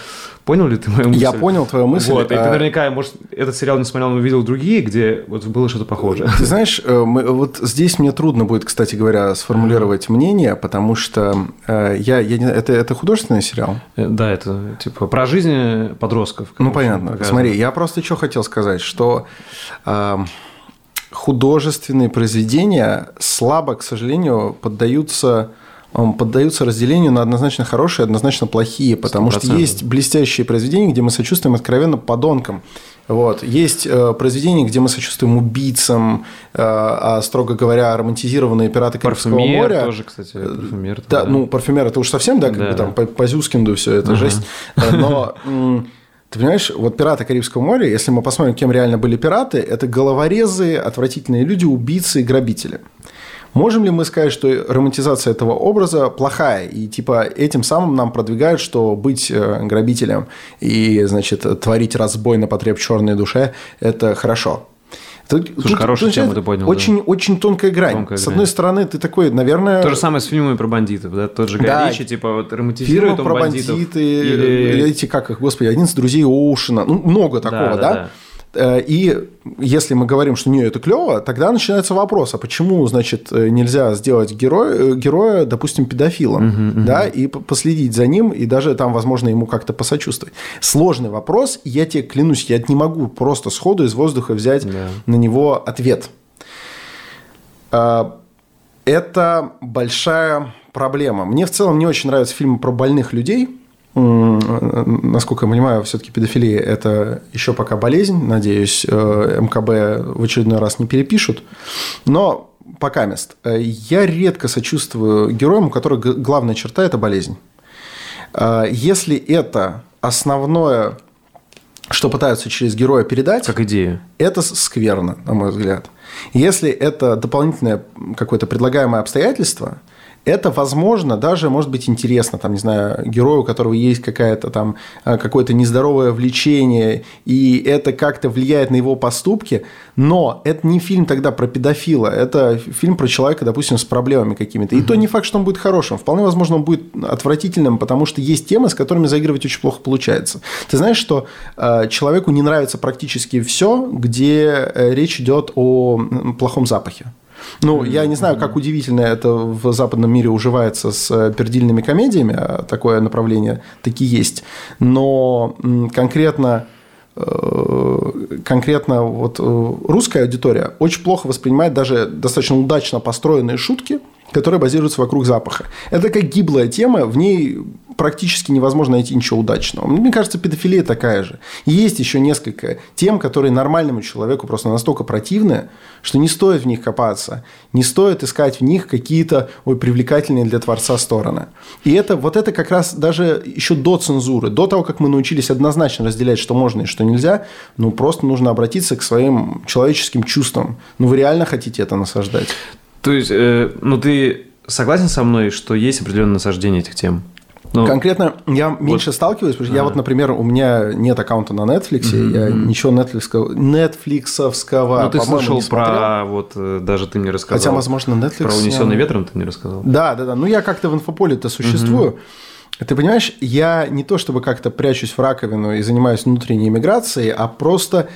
понял ли ты мою мысль? Я понял твою мысль. Вот, и ты а наверняка, может, этот сериал не смотрел, но видел другие, где вот было что-то похожее. Ты знаешь, э, мы, вот здесь мне трудно будет, кстати говоря, сформулировать мнение, потому что э, я, я это, это художественный сериал? Э, да, это типа про жизнь подростков. Ну, понятно. Показано. Смотри, я просто что хотел сказать, что... Э, художественные произведения слабо, к сожалению, поддаются поддаются разделению на однозначно хорошие и однозначно плохие, потому 100%. что есть блестящие произведения, где мы сочувствуем откровенно подонкам. Вот. Есть э, произведения, где мы сочувствуем убийцам, э, а, строго говоря, романтизированные пираты Карибского парфюмер моря. тоже, кстати, парфюмер. Да, да, ну, парфюмер это уж совсем, да, как да, бы там по, по Зюскинду все это ага. жесть. Но ты понимаешь, вот пираты Карибского моря, если мы посмотрим, кем реально были пираты, это головорезы, отвратительные люди, убийцы и грабители. Можем ли мы сказать, что романтизация этого образа плохая, и типа этим самым нам продвигают, что быть э, грабителем и, значит, творить разбой на потреб черной душе – это хорошо? Тут, Слушай, тут, хорошую тему ты поднял. Очень, да. очень тонкая грань. Тонкая С грань. одной стороны, ты такой, наверное... То же самое с фильмами про бандитов, да? Тот же да. Типа, вот романтизирует Фильмы про бандитов. бандиты, или... эти, как их, господи, один из друзей Оушена. Ну, много такого, да? да? да. Э, и если мы говорим, что не, это клево, тогда начинается вопрос, а почему, значит, э, нельзя сделать героя, героя допустим, педофилом, uh-huh, uh-huh. да, и последить за ним, и даже там, возможно, ему как-то посочувствовать. Сложный вопрос, я тебе клянусь, я не могу просто сходу из воздуха взять yeah. на него ответ. Это большая проблема. Мне в целом не очень нравятся фильмы про больных людей, насколько я понимаю, все-таки педофилия – это еще пока болезнь. Надеюсь, э, МКБ в очередной раз не перепишут. Но пока мест. Э, я редко сочувствую героям, у которых главная черта – это болезнь. Э, если это основное, что пытаются через героя передать, как идея, это скверно, на мой взгляд. Если это дополнительное какое-то предлагаемое обстоятельство – это, возможно, даже может быть интересно, там, не знаю, герою, у которого есть какая-то там, э, какое-то нездоровое влечение, и это как-то влияет на его поступки, но это не фильм тогда про педофила, это фильм про человека, допустим, с проблемами какими-то. И угу. то не факт, что он будет хорошим. Вполне возможно, он будет отвратительным, потому что есть темы, с которыми заигрывать очень плохо получается. Ты знаешь, что э, человеку не нравится практически все, где э, речь идет о плохом запахе. Ну, я не знаю, как удивительно это в западном мире уживается с э, пердильными комедиями, а такое направление таки есть, но конкретно э, конкретно вот э, русская аудитория очень плохо воспринимает даже достаточно удачно построенные шутки, которые базируются вокруг запаха. Это как гиблая тема, в ней практически невозможно найти ничего удачного. Мне кажется, педофилия такая же. Есть еще несколько тем, которые нормальному человеку просто настолько противны, что не стоит в них копаться, не стоит искать в них какие-то ой, привлекательные для творца стороны. И это, вот это как раз даже еще до цензуры, до того, как мы научились однозначно разделять, что можно и что нельзя, ну, просто нужно обратиться к своим человеческим чувствам. Ну, вы реально хотите это насаждать? То есть, э, ну, ты согласен со мной, что есть определенное насаждение этих тем? Ну, Конкретно я вот. меньше сталкиваюсь, потому что а. я вот, например, у меня нет аккаунта на Netflix, mm-hmm. я ничего Netflix, Netflixовского, Ну, ты слышал про, вот, э, даже ты мне рассказал. Хотя, возможно, Netflix... Про «Унесенный ветром» ты мне рассказал. Да, да, да. Ну, я как-то в инфополе-то существую. Mm-hmm. Ты понимаешь, я не то чтобы как-то прячусь в раковину и занимаюсь внутренней миграцией, а просто Э,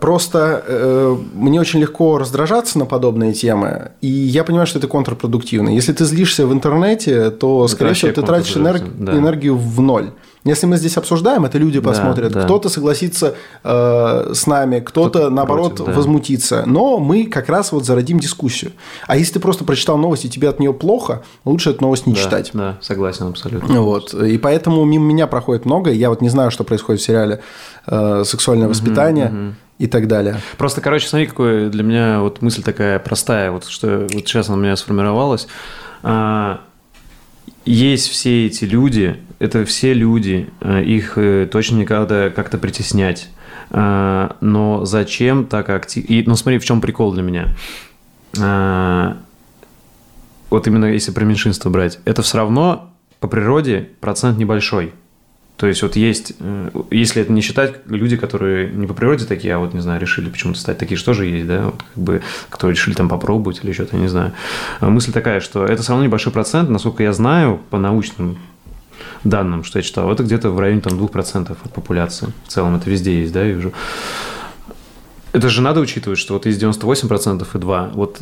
просто э, мне очень легко раздражаться на подобные темы, и я понимаю, что это контрпродуктивно. Если ты злишься в интернете, то, скорее всего, ты тратишь энерг... да. энергию в ноль. Если мы здесь обсуждаем, это люди посмотрят. Да, Кто-то согласится э, с нами, кто-то, кто наоборот, против, да. возмутится. Но мы как раз вот зародим дискуссию. А если ты просто прочитал новость, и тебе от нее плохо, лучше эту новость не да, читать. Да, согласен абсолютно. Вот. И поэтому мимо меня проходит много. Я вот не знаю, что происходит в сериале э, «Сексуальное воспитание». И так далее. Просто, короче, смотри, какая для меня вот мысль такая простая, вот что вот сейчас она у меня сформировалась. А, есть все эти люди, это все люди, э, их э, точно никогда как-то притеснять. А, но зачем так активно? Ну, смотри, в чем прикол для меня. А, вот именно если про меньшинство брать, это все равно по природе процент небольшой. То есть вот есть, э, если это не считать люди, которые не по природе такие, а вот, не знаю, решили почему-то стать, такие что же есть, да, вот как бы, кто решили там попробовать или что-то, не знаю. А мысль такая, что это все равно небольшой процент, насколько я знаю, по научным данным, что я читал, это где-то в районе там 2% от популяции. В целом это везде есть, да, я вижу. Это же надо учитывать, что вот есть 98% и 2. Вот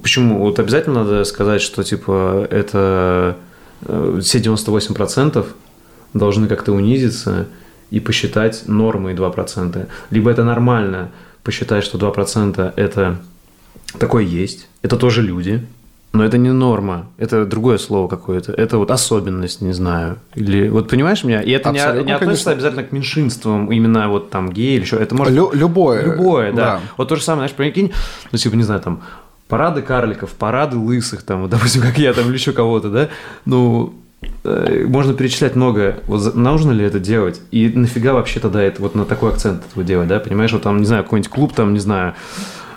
почему? Вот обязательно надо сказать, что типа это э, все 98% должны как-то унизиться и посчитать нормой 2%. Либо это нормально посчитать, что 2% это такое есть, это тоже люди, но это не норма, это другое слово какое-то, это вот особенность, не знаю. Или вот понимаешь меня? И это Абсолютно, не, не относится конечно. обязательно к меньшинствам, именно вот там гей или что. Это может Лю- любое. Любое, да. да. Вот то же самое, знаешь, прикинь, ну типа, не знаю, там парады карликов, парады лысых, там, допустим, как я там или еще кого-то, да, ну, можно перечислять много. Вот нужно ли это делать? И нафига вообще тогда это вот на такой акцент этого делать, да? Понимаешь, вот там, не знаю, какой-нибудь клуб, там, не знаю,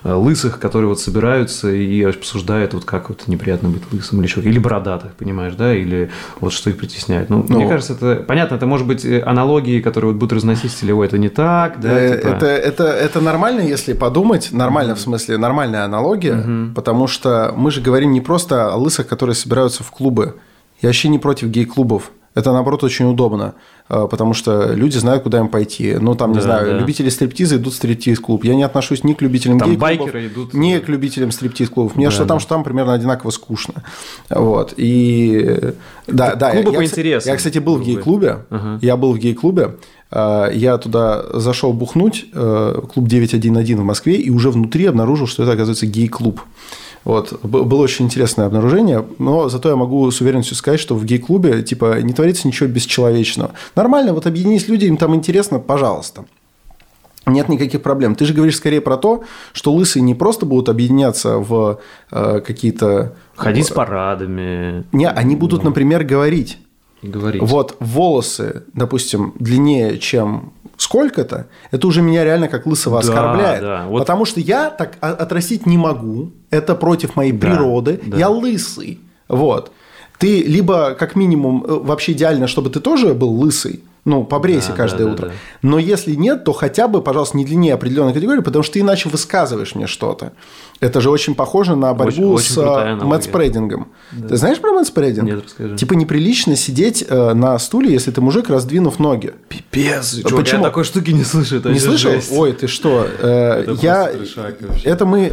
э, лысых, которые вот собираются и обсуждают, вот как вот неприятно быть лысым или что или бородатых, понимаешь, да, или вот что их притесняет. Ну, ну, мне кажется, это понятно, это может быть э, аналогии, которые вот будут разносить стилевой, это не так, да, э, типа... это, это, это нормально, если подумать, нормально mm-hmm. в смысле, нормальная аналогия, mm-hmm. потому что мы же говорим не просто о лысых, которые собираются в клубы, я вообще не против гей-клубов. Это, наоборот, очень удобно, э, потому что люди знают, куда им пойти. Ну, там, не да, знаю, да. любители стриптиза идут в стриптиз-клуб. Я не отношусь ни к любителям там гей-клубов, идут... ни к любителям стриптиз-клубов. Мне да, что да. там, что там примерно одинаково скучно. Вот. И да, да. Клубы я, по интересам. Я, кстати, был в гей-клубе. Ага. Я был в гей-клубе. Э, я туда зашел бухнуть, э, клуб 911 в Москве, и уже внутри обнаружил, что это, оказывается, гей-клуб. Вот. Было очень интересное обнаружение, но зато я могу с уверенностью сказать, что в гей-клубе типа не творится ничего бесчеловечного. Нормально, вот объединись люди, им там интересно, пожалуйста. Нет никаких проблем. Ты же говоришь скорее про то, что лысые не просто будут объединяться в э, какие-то... Ходить с парадами. Не, они будут, например, говорить. Говорить. Вот волосы, допустим, длиннее, чем сколько-то, это уже меня реально как лысого Да, оскорбляет. да. Вот- Потому что я так отрастить не могу. Это против моей Да, природы. да. Я лысый. Вот. Ты либо, как минимум, э, вообще идеально, чтобы ты тоже был лысый. Ну, побрейся Да, каждое да, да, утро. да. Но если нет, то хотя бы, пожалуйста, не длиннее определенной категории, потому что ты иначе высказываешь мне что-то. Это же очень похоже на борьбу очень с э, аналогия. мэтспрейдингом. Ты знаешь про мэтспрейдинг? Нет, расскажи. Типа неприлично сидеть э, на стуле, если ты мужик, раздвинув ноги. Пипец, чувак, почему? я такой штуки не слышу. это Не слышал? жесть. Ой, ты что? Э, Это я... трешак. Это мы,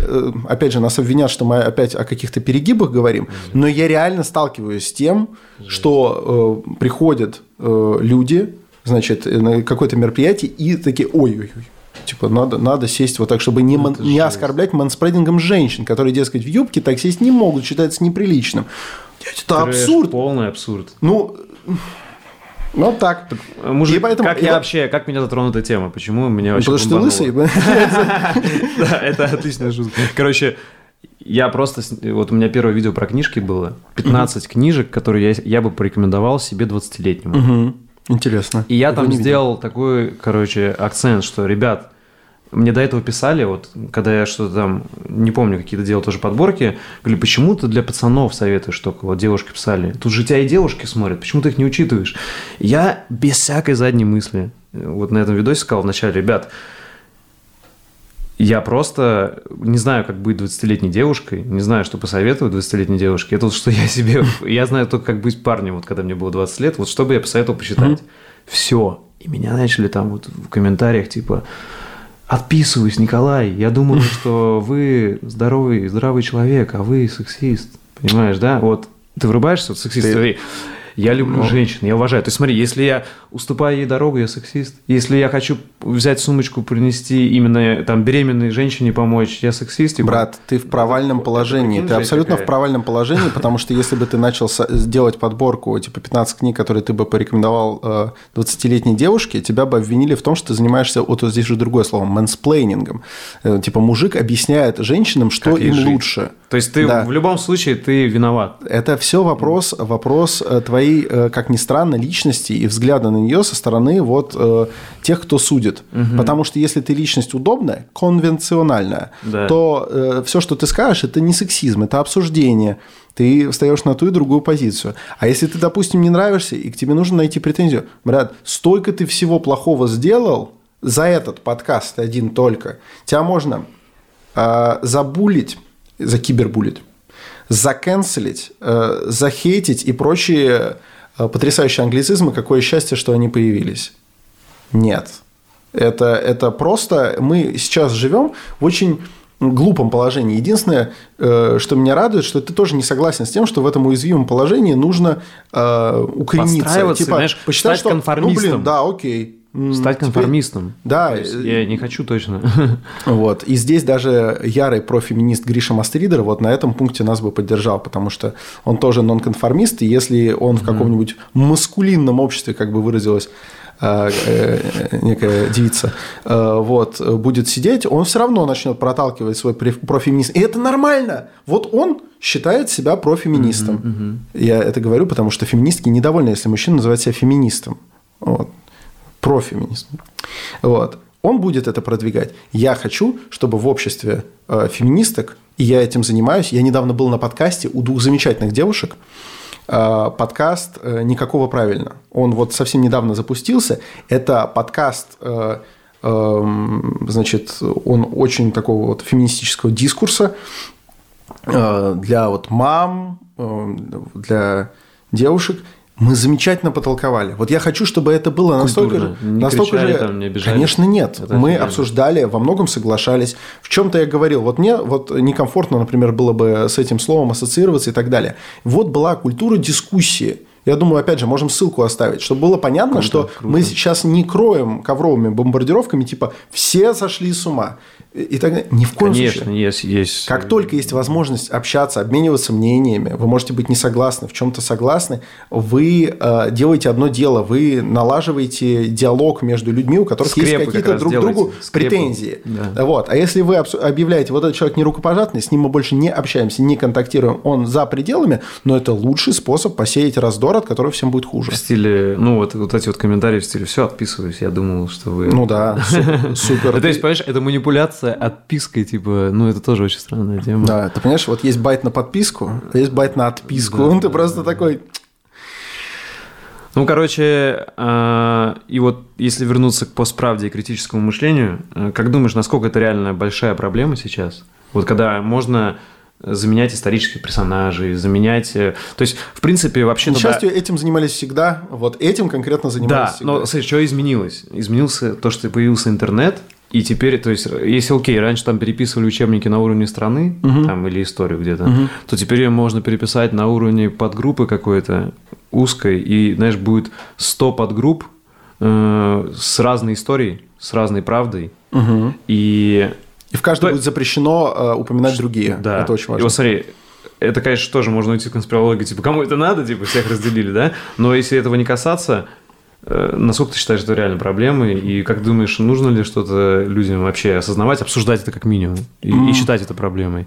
опять же, нас обвинят, что мы опять о каких-то перегибах говорим, но я реально сталкиваюсь с тем, что э, приходят э, люди, значит, э, на какое-то мероприятие и такие, ой-ой-ой, Типа, надо, надо сесть вот так, чтобы не, ман- не оскорблять манспредингом женщин, которые, дескать, в юбке так сесть не могут, считается неприличным. Это Трэш, абсурд. Полный абсурд. Ну, ну, так. Мужик, И поэтому- как я вот- вообще, как меня затронула эта тема? Почему меня вообще Потому что ты лысый. Да, это отличная шутка. Короче, я просто... Вот у меня первое видео про книжки было. 15 книжек, которые я бы порекомендовал себе 20-летнему. Интересно. И я Этого там не видел. сделал такой, короче, акцент, что, ребят, мне до этого писали, вот, когда я что-то там, не помню, какие-то делал тоже подборки, говорю, почему ты для пацанов советуешь только, вот девушки писали, тут же тебя и девушки смотрят, почему ты их не учитываешь? Я без всякой задней мысли, э, вот на этом видосе сказал вначале, ребят, я просто не знаю, как быть 20-летней девушкой, не знаю, что посоветовать 20-летней девушке. Это вот что я себе... Я знаю только, как быть парнем, вот когда мне было 20 лет, вот что бы я посоветовал почитать. Все. И меня начали там вот в комментариях типа «Отписываюсь, Николай, я думаю, что вы здоровый, здравый человек, а вы сексист». Понимаешь, да? Вот ты врубаешься, вот сексист, Ты- я люблю женщин, я уважаю. То есть смотри, если я уступаю ей дорогу, я сексист. Если я хочу взять сумочку, принести именно там беременной женщине помочь, я сексист. И Брат, ты в провальном положении. Ты абсолютно какая. в провальном положении, потому что если бы ты начал сделать подборку, типа 15 книг, которые ты бы порекомендовал э, 20-летней девушке, тебя бы обвинили в том, что ты занимаешься, вот здесь же другое слово, мэнсплейнингом. Э, Типа мужик объясняет женщинам, что Как им жить. лучше. То есть ты Да. в любом случае ты виноват. Это все вопрос, вопрос э, твоей, э, как ни странно, личности и взгляда на нее со стороны вот э, тех, кто судит. Потому что если ты личность удобная, конвенциональная, Да. то все, что ты скажешь, это не сексизм, это обсуждение. Ты встаешь на ту и другую позицию. А если ты, допустим, не нравишься, и к тебе нужно найти претензию, брат, столько ты всего плохого сделал за этот подкаст один только, тебя можно э, забулить, закибербулить, заканцелить, э, захейтить и прочие э, потрясающие англицизмы, какое счастье, что они появились. Нет. Это, это просто мы сейчас живем в очень глупом положении. Единственное, э, что меня радует, что ты тоже не согласен с тем, что в этом уязвимом положении нужно э, укорениться. Типа, знаешь, посчитать, что, конформистом. Ну, блин, да, окей. Стать теперь- конформистом. Да, То есть э, я не хочу точно. вот. И здесь даже ярый профеминист Гриша Мастридер вот на этом пункте нас бы поддержал, потому что он тоже нонконформист, и если он в каком-нибудь маскулинном обществе, как бы выразилась э, э, некая девица, вот, будет сидеть, он все равно начнет проталкивать свой профеминизм. И это нормально. Вот он считает себя профеминистом. Я это говорю, потому что феминистки недовольны, если мужчина называет себя феминистом. Вот. Профеминистом. Вот. Он будет это продвигать. Я хочу, чтобы в обществе э, феминисток, и я этим занимаюсь, я недавно был на подкасте у двух замечательных девушек, Э, подкаст э, «Никакого правильно». Он вот совсем недавно запустился. Это подкаст, э, эм, значит, он очень такого вот феминистического дискурса э, для вот мам, э, для девушек. Мы замечательно потолковали. Вот я хочу, чтобы это было настолько же... Не настолько кричали же... там, не? Конечно, нет. Это Мы офигенно. обсуждали, во многом соглашались. В чем-то я говорил, вот мне вот некомфортно, например, было бы с этим словом ассоциироваться и так далее. Вот была культура дискуссии. Я думаю, опять же, можем ссылку оставить, чтобы было понятно, Круто, что круто. мы сейчас не кроем ковровыми бомбардировками, типа все сошли с ума. И так далее. Ни в коем Конечно, случае. есть, есть. Как только есть возможность общаться, обмениваться мнениями, вы можете быть не согласны, в чем-то согласны, вы э, делаете одно дело, вы налаживаете диалог между людьми, у которых Скрепы есть как какие-то раз друг к делаете. другу Скрепы. претензии. Да. Вот. А если вы объявляете, вот этот человек не рукопожатный, с ним мы больше не общаемся, не контактируем, он за пределами, но это лучший способ посеять раздор, от которого всем будет хуже. В стиле, ну, вот, вот эти вот комментарии в стиле «все, отписываюсь, я думал, что вы...» Ну да, супер. супер. Ну, То есть, понимаешь, это манипуляция отпиской, типа, ну, это тоже очень странная тема. Да, ты понимаешь, вот есть байт на подписку, а есть байт на отписку. Да, ты да, просто такой, Ну, короче, э, и вот если вернуться к постправде и критическому мышлению, э, как думаешь, насколько это реально большая проблема сейчас? Вот когда можно заменять исторических персонажей, заменять... э, То есть, в принципе, вообще... К счастью, этим занимались всегда. Вот этим конкретно занимались Да, всегда. но, смотри, что изменилось? Изменился то, что появился интернет, и теперь, то есть, если, окей, раньше там переписывали учебники на уровне страны, там, или историю где-то, то теперь ее можно переписать на уровне подгруппы какой-то узкой, и, знаешь, будет 100 подгрупп э, с разной историей, с разной правдой, Мгм. и... И в каждой То- будет запрещено э, упоминать другие. Да. Это очень И важно. вот смотри, это, конечно, тоже можно уйти в конспирологию, типа, кому это надо, типа, всех разделили, да? Но если этого не касаться, насколько ты считаешь это реально проблемой? И как думаешь, нужно ли что-то людям вообще осознавать, обсуждать это как минимум и, и считать это проблемой?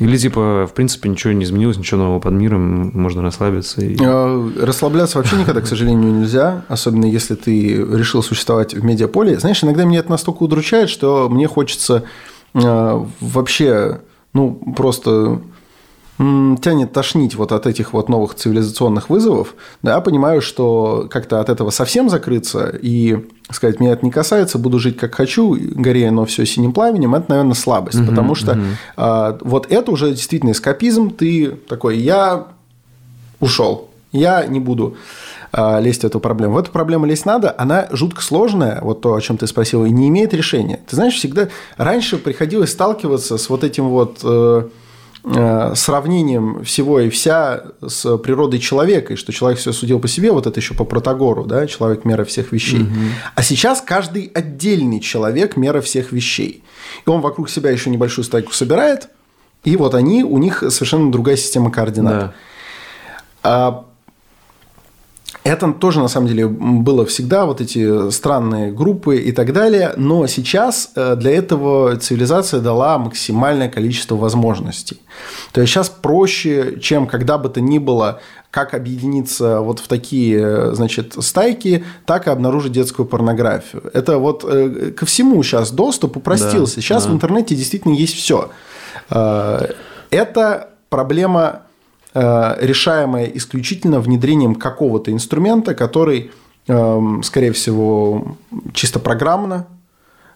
Или, типа, в принципе, ничего не изменилось, ничего нового под миром, можно расслабиться и... Э, Расслабляться вообще никогда, к сожалению, нельзя, особенно если ты решил существовать в медиаполе. Знаешь, иногда меня это настолько удручает, что мне хочется э, вообще, ну, просто тянет тошнить вот от этих вот новых цивилизационных вызовов. Да, я понимаю, что как-то от этого совсем закрыться и сказать, меня это не касается, буду жить как хочу, горея, но все синим пламенем, это, наверное, слабость. потому что а, вот это уже действительно эскапизм. Ты такой, я ушел. Я не буду а, лезть в эту проблему. В эту проблему лезть надо, она жутко сложная, вот то, о чем ты спросил, и не имеет решения. Ты знаешь, всегда раньше приходилось сталкиваться с вот этим вот э, сравнением всего и вся с природой человека, и что человек все судил по себе, вот это еще по Протагору, да, человек мера всех вещей. А сейчас каждый отдельный человек мера всех вещей. И он вокруг себя еще небольшую стайку собирает, и вот они, у них совершенно другая система координат. Да. Это тоже, на самом деле, было всегда, вот эти странные группы и так далее, но сейчас э, для этого цивилизация дала максимальное количество возможностей. То есть сейчас проще, чем когда бы то ни было, как объединиться вот в такие, э, значит, стайки, так и обнаружить детскую порнографию. Это вот э, ко всему сейчас доступ упростился. Да, сейчас да. в интернете действительно есть все. Это проблема э, решаемая исключительно внедрением какого-то инструмента, который, эм, скорее всего, чисто программно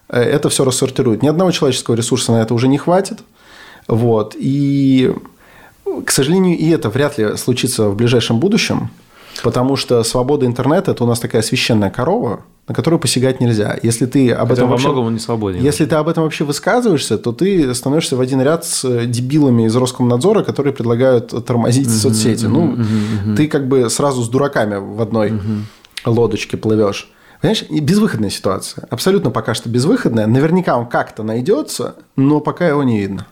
э, это все рассортирует. Ни одного человеческого ресурса на это уже не хватит. Вот. И, к сожалению, и это вряд ли случится в ближайшем будущем, потому что свобода интернета – это у нас такая священная корова, на которую посягать нельзя. Если ты об Хотя этом во вообще... многом он не свободен. Если ты об этом вообще высказываешься, то ты становишься в один ряд с дебилами из Роскомнадзора, которые предлагают тормозить соцсети. Ну, ты как бы сразу с дураками в одной лодочке плывешь. Понимаешь, безвыходная ситуация. Абсолютно пока что безвыходная. Наверняка он как-то найдется, но пока его не видно.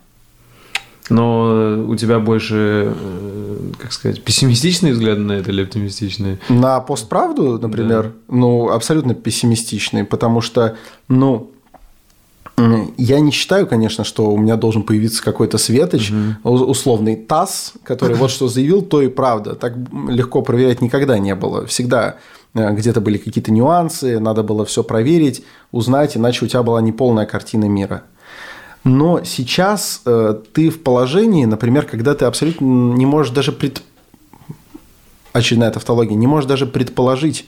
Но у тебя больше, э, как сказать, пессимистичные взгляды на это или оптимистичные? На постправду, например, ну, абсолютно пессимистичный, потому что, ну, я не считаю, конечно, что у меня должен появиться какой-то светоч, у- условный ТАСС, который вот что заявил, то и правда. Так легко проверять никогда не было. Всегда э, где-то были какие-то нюансы, надо было все проверить, узнать, иначе у тебя была неполная картина мира. Но сейчас э, ты в положении, например, когда ты абсолютно не можешь даже пред... очередная тавтология, не можешь даже предположить,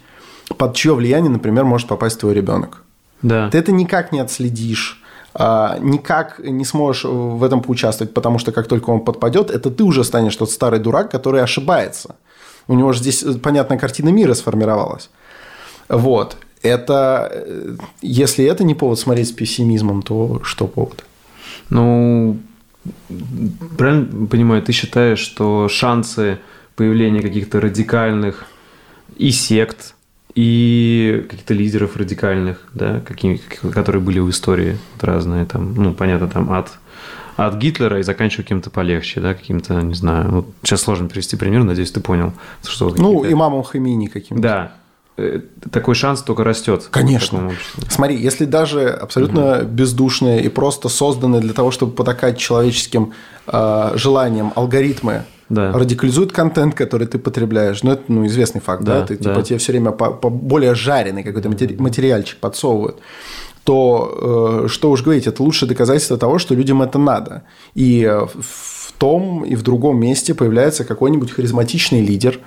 под чье влияние, например, может попасть твой ребенок. Да. Ты это никак не отследишь, а, никак не сможешь в этом поучаствовать, потому что как только он подпадет, это ты уже станешь тот старый дурак, который ошибается. У него же здесь э, понятная картина мира сформировалась. Вот. Это, э, если это не повод смотреть с пессимизмом, то что повод? Ну, правильно понимаю, ты считаешь, что шансы появления каких-то радикальных и сект, и каких-то лидеров радикальных, да, какие, которые были в истории вот разные, там, ну, понятно, там от от Гитлера и заканчивая каким-то полегче, да, каким-то, не знаю, вот сейчас сложно привести пример, надеюсь, ты понял, что Ну, имамом Хамини каким-то. Да, такой шанс только растет. Конечно. Смотри, если даже абсолютно угу. бездушные и просто созданные для того, чтобы потакать человеческим э, желаниям алгоритмы да. радикализуют контент, который ты потребляешь. Ну, это ну, известный факт, да? да? Ты, да. Типа, тебе все время по, по более жареный какой-то материальчик подсовывают то э, что уж говорить, это лучшее доказательство того, что людям это надо. И э, в том и в другом месте появляется какой-нибудь харизматичный лидер, э,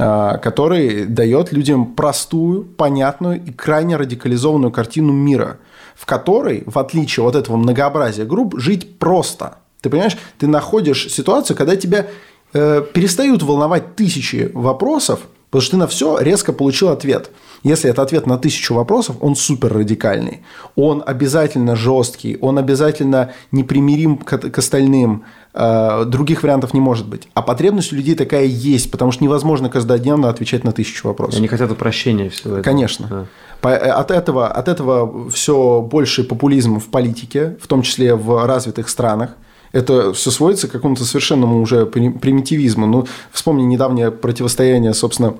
который дает людям простую, понятную и крайне радикализованную картину мира, в которой, в отличие от этого многообразия групп, жить просто. Ты понимаешь, ты находишь ситуацию, когда тебя э, перестают волновать тысячи вопросов, потому что ты на все резко получил ответ – если это ответ на тысячу вопросов, он супер радикальный. Он обязательно жесткий, он обязательно непримирим к, к остальным. Э, других вариантов не может быть. А потребность у людей такая есть, потому что невозможно каждодневно отвечать на тысячу вопросов. Они хотят упрощения всего этого. Конечно. Да. Э, от этого, от этого все больше популизм в политике, в том числе в развитых странах. Это все сводится к какому-то совершенному уже примитивизму. Ну, вспомни недавнее противостояние, собственно,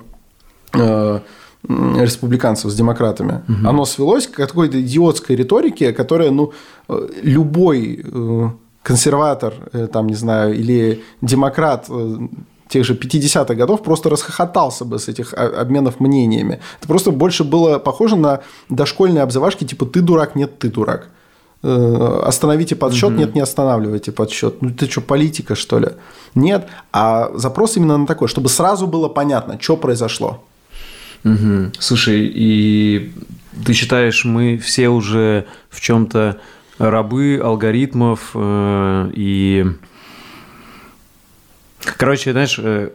э, республиканцев с демократами, угу. оно свелось к какой-то идиотской риторике, которая, ну, э, любой э, консерватор, там, не знаю, или демократ тех же 50-х годов просто расхохотался бы с этих обменов мнениями. Это просто больше было похоже на дошкольные обзывашки типа «ты дурак, нет, ты дурак». Остановите подсчет, угу. нет, не останавливайте подсчет. Ну, ты что, политика, что ли? Нет. А запрос именно на такой, чтобы сразу было понятно, что произошло. Угу. Слушай, и ты считаешь, мы все уже в чем-то рабы алгоритмов э, и... Короче, знаешь, э,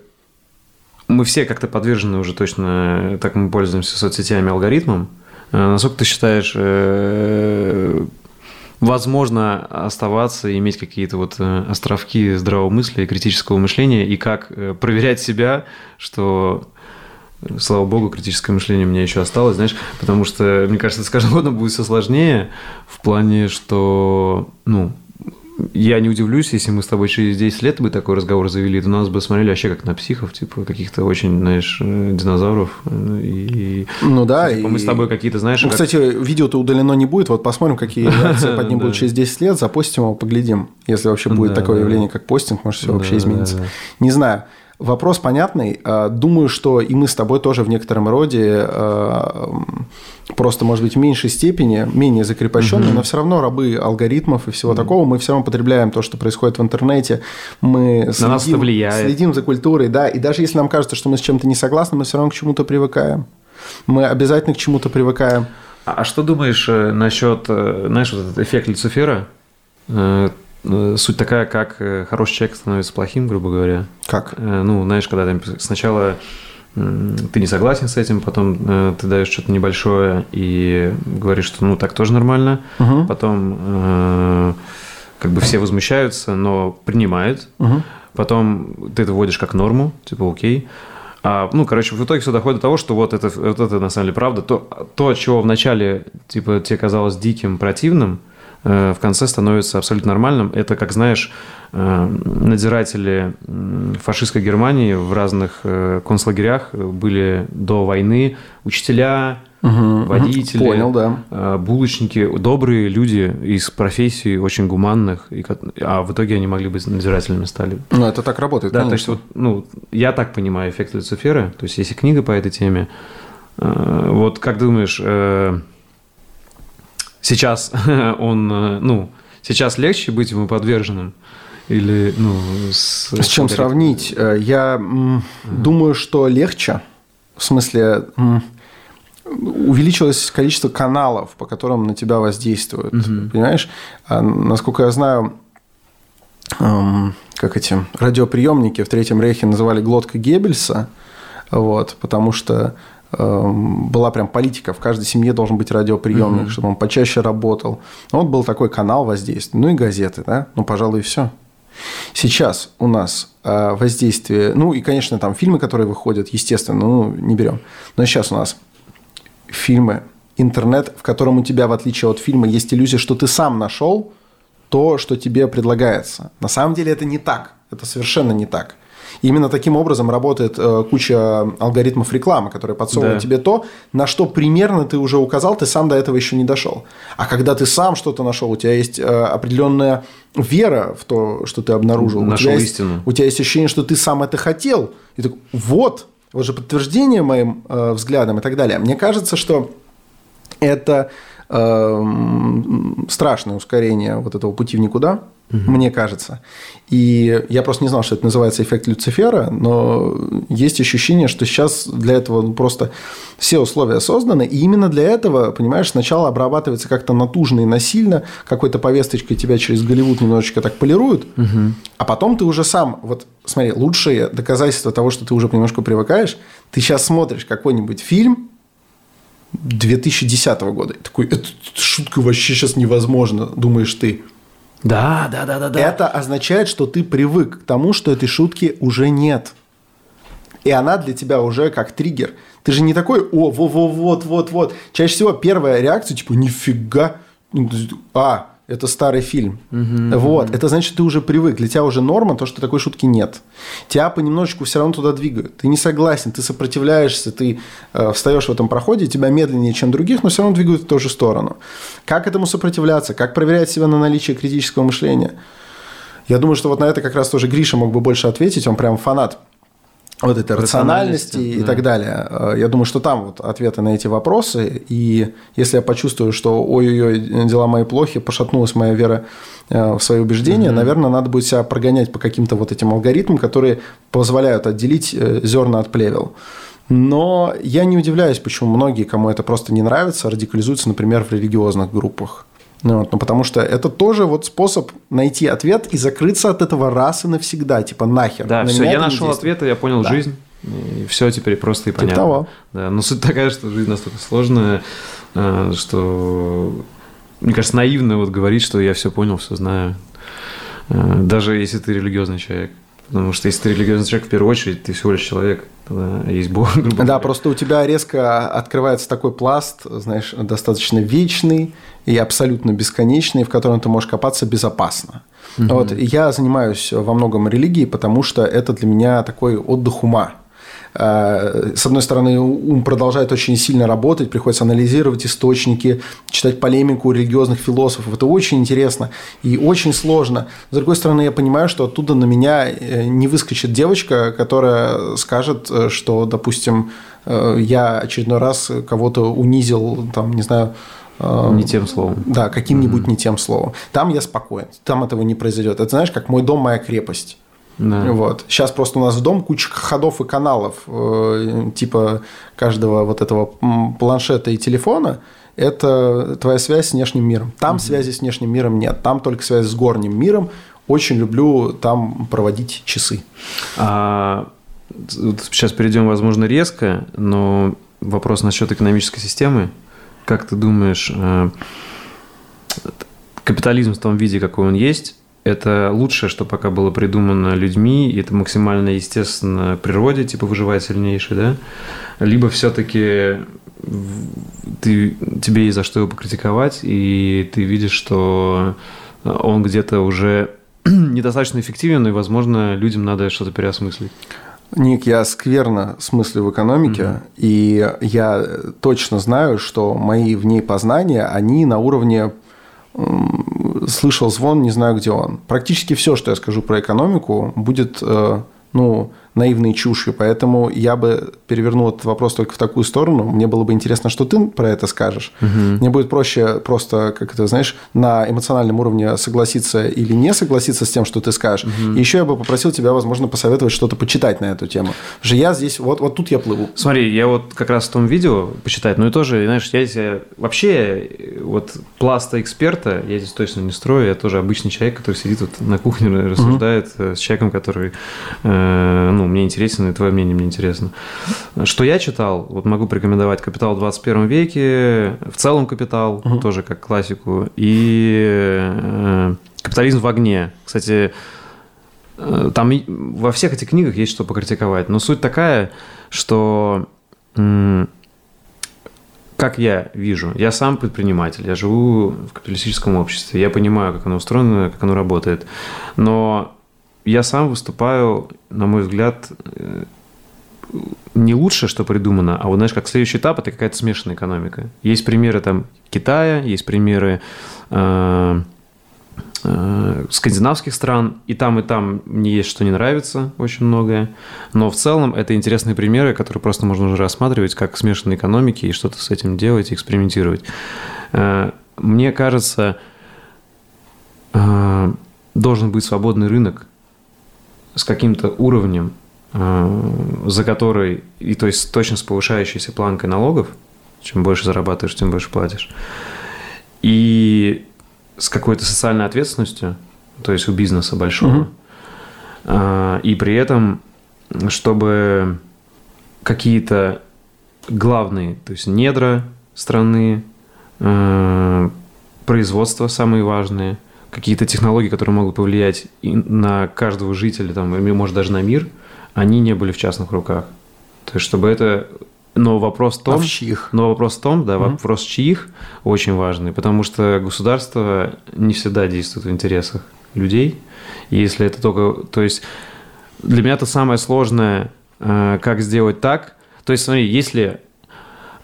мы все как-то подвержены уже точно, так мы пользуемся соцсетями, алгоритмом. Э, насколько ты считаешь, э, возможно оставаться и иметь какие-то вот э, островки здравого мысли и критического мышления, и как э, проверять себя, что слава богу, критическое мышление у меня еще осталось, знаешь, потому что, мне кажется, с каждым годом будет все сложнее в плане, что, ну, я не удивлюсь, если мы с тобой через 10 лет бы такой разговор завели, то нас бы смотрели вообще как на психов, типа каких-то очень, знаешь, э, динозавров. Э, и, ну да. Типа, и... Мы с тобой какие-то, знаешь... Ну, как... кстати, видео-то удалено не будет, вот посмотрим, какие реакции под ним будут через 10 лет, запустим его, поглядим. Если вообще будет такое явление, как постинг, может, все вообще изменится. Не знаю. Вопрос понятный. А, думаю, что и мы с тобой тоже в некотором роде а, просто, может быть, в меньшей степени, менее закрепощенные, угу. но все равно рабы алгоритмов и всего угу. такого. Мы все равно потребляем то, что происходит в интернете. Мы следим, На нас это влияет. следим за культурой, да. И даже если нам кажется, что мы с чем-то не согласны, мы все равно к чему-то привыкаем. Мы обязательно к чему-то привыкаем. А, а что думаешь э, насчет, э, знаешь, вот этот эффект Люцифера? Э, Э, суть такая, как э, хороший человек становится плохим, грубо говоря. Как? Э, ну, знаешь, когда там сначала ты не согласен с этим, потом ты даешь что-то небольшое и говоришь, что ну так тоже нормально, угу. потом как бы все возмущаются, но принимают, угу. потом ты это вводишь как норму, типа окей. А, ну, короче, в итоге все доходит до того, что вот это, вот это на самом деле правда. То, то, чего вначале, типа, тебе казалось диким, противным, Э, в конце становится абсолютно нормальным. Это, как знаешь, э, надзиратели фашистской Германии в разных э, концлагерях были до войны учителя, угу, водители, понял, да. булочники, добрые люди из профессий очень гуманных, а в итоге они могли быть надзирателями стали. Ну, это так работает, Да, конечно. то есть, вот, ну, я так понимаю эффект Люцифера, то есть, если книга по этой теме, вот как думаешь, сейчас он, э, ну, сейчас легче быть ему подверженным? Или, ну, с... С чем сравнить? Э, я mm. думаю, что легче. В смысле, увеличилось количество каналов, по которым на тебя воздействуют. Угу. Понимаешь? А, насколько я знаю, эм, как эти радиоприемники в Третьем Рейхе называли глотка Геббельса, вот, потому что была прям политика, в каждой семье должен быть радиоприемник, угу. чтобы он почаще работал. Вот был такой канал воздействия, ну и газеты, да, ну, пожалуй, и все. Сейчас у нас э, воздействие, ну и, конечно, там фильмы, которые выходят, естественно, ну, не берем. Но сейчас у нас фильмы, интернет, в котором у тебя, в отличие от фильма, есть иллюзия, что ты сам нашел то, что тебе предлагается. На самом деле это не так. Это совершенно не так. И именно таким образом работает э, куча алгоритмов рекламы, которые подсовывают да. тебе то, на что примерно ты уже указал, ты сам до этого еще не дошел. А когда ты сам что-то нашел, у тебя есть э, определенная вера в то, что ты обнаружил. Нашел у тебя истину. Есть, у тебя есть ощущение, что ты сам это хотел. И так, вот, вот же подтверждение моим э, взглядам и так далее. Мне кажется, что это э, страшное ускорение вот этого пути в никуда, угу. мне кажется. И я просто не знал, что это называется эффект Люцифера, но есть ощущение, что сейчас для этого ну, просто все условия созданы, и именно для этого, понимаешь, сначала обрабатывается как-то натужно и насильно, какой-то повесточкой тебя через Голливуд немножечко так полируют, угу. а потом ты уже сам, вот смотри, лучшее доказательство того, что ты уже немножко привыкаешь, ты сейчас смотришь какой-нибудь фильм, 2010 года. И такой, это шутка вообще сейчас невозможно, думаешь ты. Да, да, да, да, да. Это означает, что ты привык к тому, что этой шутки уже нет. И она для тебя уже как триггер. Ты же не такой, о, во, во, вот, вот, вот. Чаще всего первая реакция, типа, нифига. А, это старый фильм. Угу, вот. Угу. Это значит, ты уже привык. Для тебя уже норма то, что такой шутки нет. Тебя понемножечку все равно туда двигают. Ты не согласен, ты сопротивляешься, ты э, встаешь в этом проходе, тебя медленнее, чем других, но все равно двигают в ту же сторону. Как этому сопротивляться? Как проверять себя на наличие критического мышления? Я думаю, что вот на это как раз тоже Гриша мог бы больше ответить. Он прям фанат вот этой рациональности, и да. так далее. Э, я думаю, что там вот ответы на эти вопросы. И если я почувствую, что ой-ой-ой, дела мои плохи, пошатнулась моя вера э, в свои убеждения, mm-hmm. наверное, надо будет себя прогонять по каким-то вот этим алгоритмам, которые позволяют отделить э, зерна от плевел. Но я не удивляюсь, почему многие, кому это просто не нравится, радикализуются, например, в религиозных группах. Ну, вот, ну, потому что это тоже вот способ найти ответ и закрыться от этого раз и навсегда, типа нахер. Да, на все, я нашел ответ, и я понял да. жизнь. И все теперь просто и типа понятно. Того. Да, но суть такая, что жизнь настолько сложная, э, что мне кажется, наивно вот говорить, что я все понял, все знаю. Э, даже если ты религиозный человек. Потому что если ты религиозный человек, в первую очередь, ты всего лишь человек. Тогда есть Бог. Да, говоря. просто у тебя резко открывается такой пласт, знаешь, достаточно вечный и абсолютно бесконечный, в котором ты можешь копаться безопасно. Угу. Вот, я занимаюсь во многом религией, потому что это для меня такой отдых ума. Э, с одной стороны, ум продолжает очень сильно работать, приходится анализировать источники, читать полемику религиозных философов. Это очень интересно и очень сложно. С другой стороны, я понимаю, что оттуда на меня э, не выскочит девочка, которая скажет, э, что, допустим, я очередной раз кого-то унизил, там, не знаю, не тем словом. Да, каким-нибудь mm-hmm. не тем словом. Там я спокоен, там этого не произойдет. Это знаешь, как мой дом, моя крепость. Да. Вот. Сейчас просто у нас в дом куча ходов и каналов, э, типа каждого вот этого планшета и телефона. Это твоя связь с внешним миром. Там угу. связи с внешним миром нет. Там только связь с горним миром. Очень люблю там проводить часы. А, сейчас перейдем, возможно, резко, но вопрос насчет экономической системы. Как ты думаешь, э, капитализм в том виде, какой он есть, это лучшее, что пока было придумано людьми, и это максимально естественно природе, типа выживает сильнейший, да? Либо все-таки ты, тебе есть за что его покритиковать, и ты видишь, что он где-то уже недостаточно эффективен, и, возможно, людям надо что-то переосмыслить. Ник, я скверно смыслю в экономике, mm-hmm. и я точно знаю, что мои в ней познания, они на уровне слышал звон, не знаю, где он. Практически все, что я скажу про экономику, будет э, ну, наивной чушью, поэтому я бы перевернул этот вопрос только в такую сторону. Мне было бы интересно, что ты про это скажешь. Угу. Мне будет проще просто, как это, знаешь, на эмоциональном уровне согласиться или не согласиться с тем, что ты скажешь. Угу. И еще я бы попросил тебя, возможно, посоветовать что-то почитать на эту тему. Же я здесь, вот, вот тут я плыву. Смотри, я вот как раз в том видео почитать, ну и тоже, знаешь, я здесь вообще вот пласта эксперта я здесь точно не строю, я тоже обычный человек, который сидит вот на кухне, рассуждает угу. с человеком, который, э, ну, мне интересен, и твое мнение мне интересно. Что я читал, вот могу порекомендовать «Капитал в 21 веке», в целом «Капитал», угу. тоже как классику, и э, «Капитализм в огне». Кстати, э, там во всех этих книгах есть что покритиковать, но суть такая, что как я вижу, я сам предприниматель, я живу в капиталистическом обществе, я понимаю, как оно устроено, как оно работает, но я сам выступаю, на мой взгляд, э, не лучше, что придумано, а вот знаешь, как следующий этап это какая-то смешанная экономика. Есть примеры там Китая, есть примеры э, э, скандинавских стран, и там, и там мне есть что не нравится, очень многое. Но в целом это интересные примеры, которые просто можно уже рассматривать как смешанные экономики и что-то с этим делать, экспериментировать. Э, мне кажется, э, должен быть свободный рынок с каким-то уровнем Э, за который, и то есть точно с повышающейся планкой налогов, чем больше зарабатываешь, тем больше платишь, и с какой-то социальной ответственностью, то есть у бизнеса большого, угу. и при этом, чтобы какие-то главные, то есть недра страны, э, производства самые важные, какие-то технологии, которые могут повлиять на каждого жителя, там, или, может, даже на мир – они не были в частных руках. То есть, чтобы это... Но вопрос в том... А в чьих? Но вопрос в том, да, угу. вопрос чьих очень важный, потому что государство не всегда действует в интересах людей. И если это только... То есть, для меня это самое сложное, э, как сделать так... То есть, смотри, если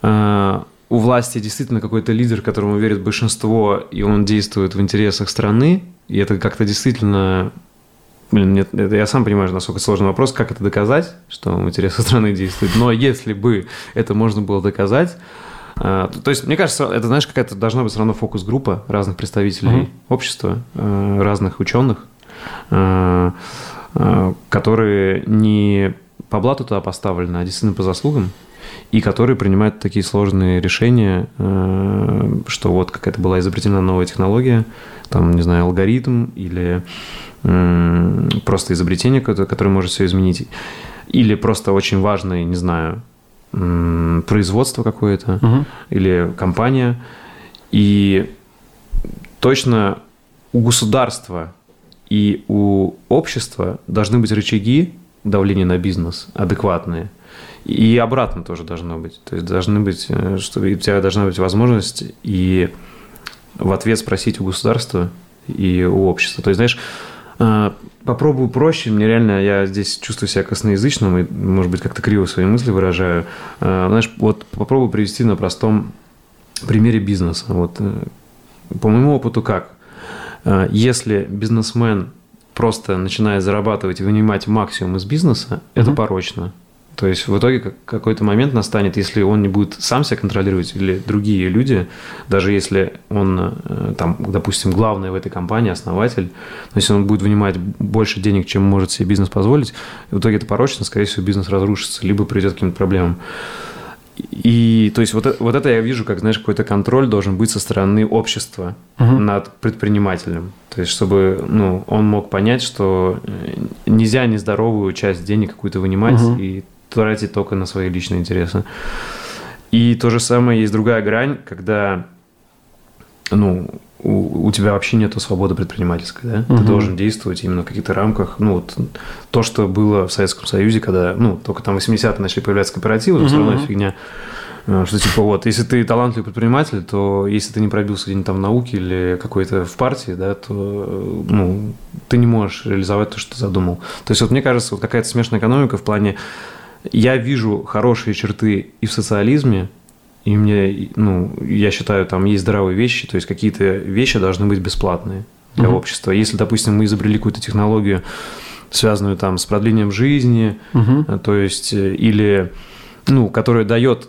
э, у власти действительно какой-то лидер, которому верит большинство, и он действует в интересах страны, и это как-то действительно Блин, нет, это я сам понимаю, насколько сложный вопрос, как это доказать, что в интересах страны действует. Но если бы это можно было доказать, а, то, есть, мне кажется, это, знаешь, какая-то должна быть все равно фокус-группа разных представителей mm-hmm. общества, а, разных ученых, а, которые не по блату туда поставлены, а действительно по заслугам, и которые принимают такие сложные решения, что вот какая-то была изобретена новая технология, там, не знаю, алгоритм или просто изобретение, которое может все изменить, или просто очень важное, не знаю, производство какое-то, угу. или компания. И точно у государства и у общества должны быть рычаги давления на бизнес адекватные. И обратно тоже должно быть. То есть должны быть, э, что у тебя должна быть возможность и в ответ спросить у государства и у общества. То есть, знаешь, а, попробую проще. Мне реально, я здесь чувствую себя косноязычным и, может быть, как-то криво свои мысли выражаю. А, знаешь, вот попробую привести на простом примере бизнеса. Вот э, по моему опыту как? Если бизнесмен просто начинает зарабатывать и вынимать максимум из бизнеса, угу. это порочно. То есть в итоге какой-то момент настанет, если он не будет сам себя контролировать или другие люди, даже если он, э, там, допустим, главный в этой компании, основатель, но если он будет вынимать больше денег, чем может себе бизнес позволить, в итоге это порочно, скорее всего, бизнес разрушится, либо приведет к каким-то проблемам. И то есть вот, вот это я вижу, как, знаешь, какой-то контроль должен быть со стороны общества угу. над предпринимателем. То есть чтобы ну, он мог понять, что э, нельзя нездоровую часть денег какую-то вынимать угу. и тратить только на свои личные интересы. И то же самое есть другая грань, когда ну, у, у тебя вообще нет свободы предпринимательской, да? Угу. Ты должен действовать именно в каких-то рамках. Ну, вот то, что было в Советском Союзе, когда, ну, только там 80-е начали появляться кооперативы, угу. все равно фигня. Э, что типа вот, если ты талантливый предприниматель, то если ты не пробился где-нибудь там в науке или какой-то в партии, да, то ну, ты не можешь реализовать то, что ты задумал. То есть вот мне кажется, вот какая-то смешанная экономика в плане я вижу хорошие черты и в социализме, и мне, ну, я считаю, там есть здравые вещи, то есть какие-то вещи должны быть бесплатные для угу. общества. Если, допустим, мы изобрели какую-то технологию, связанную там с продлением жизни, угу. то есть э, или, ну, которая дает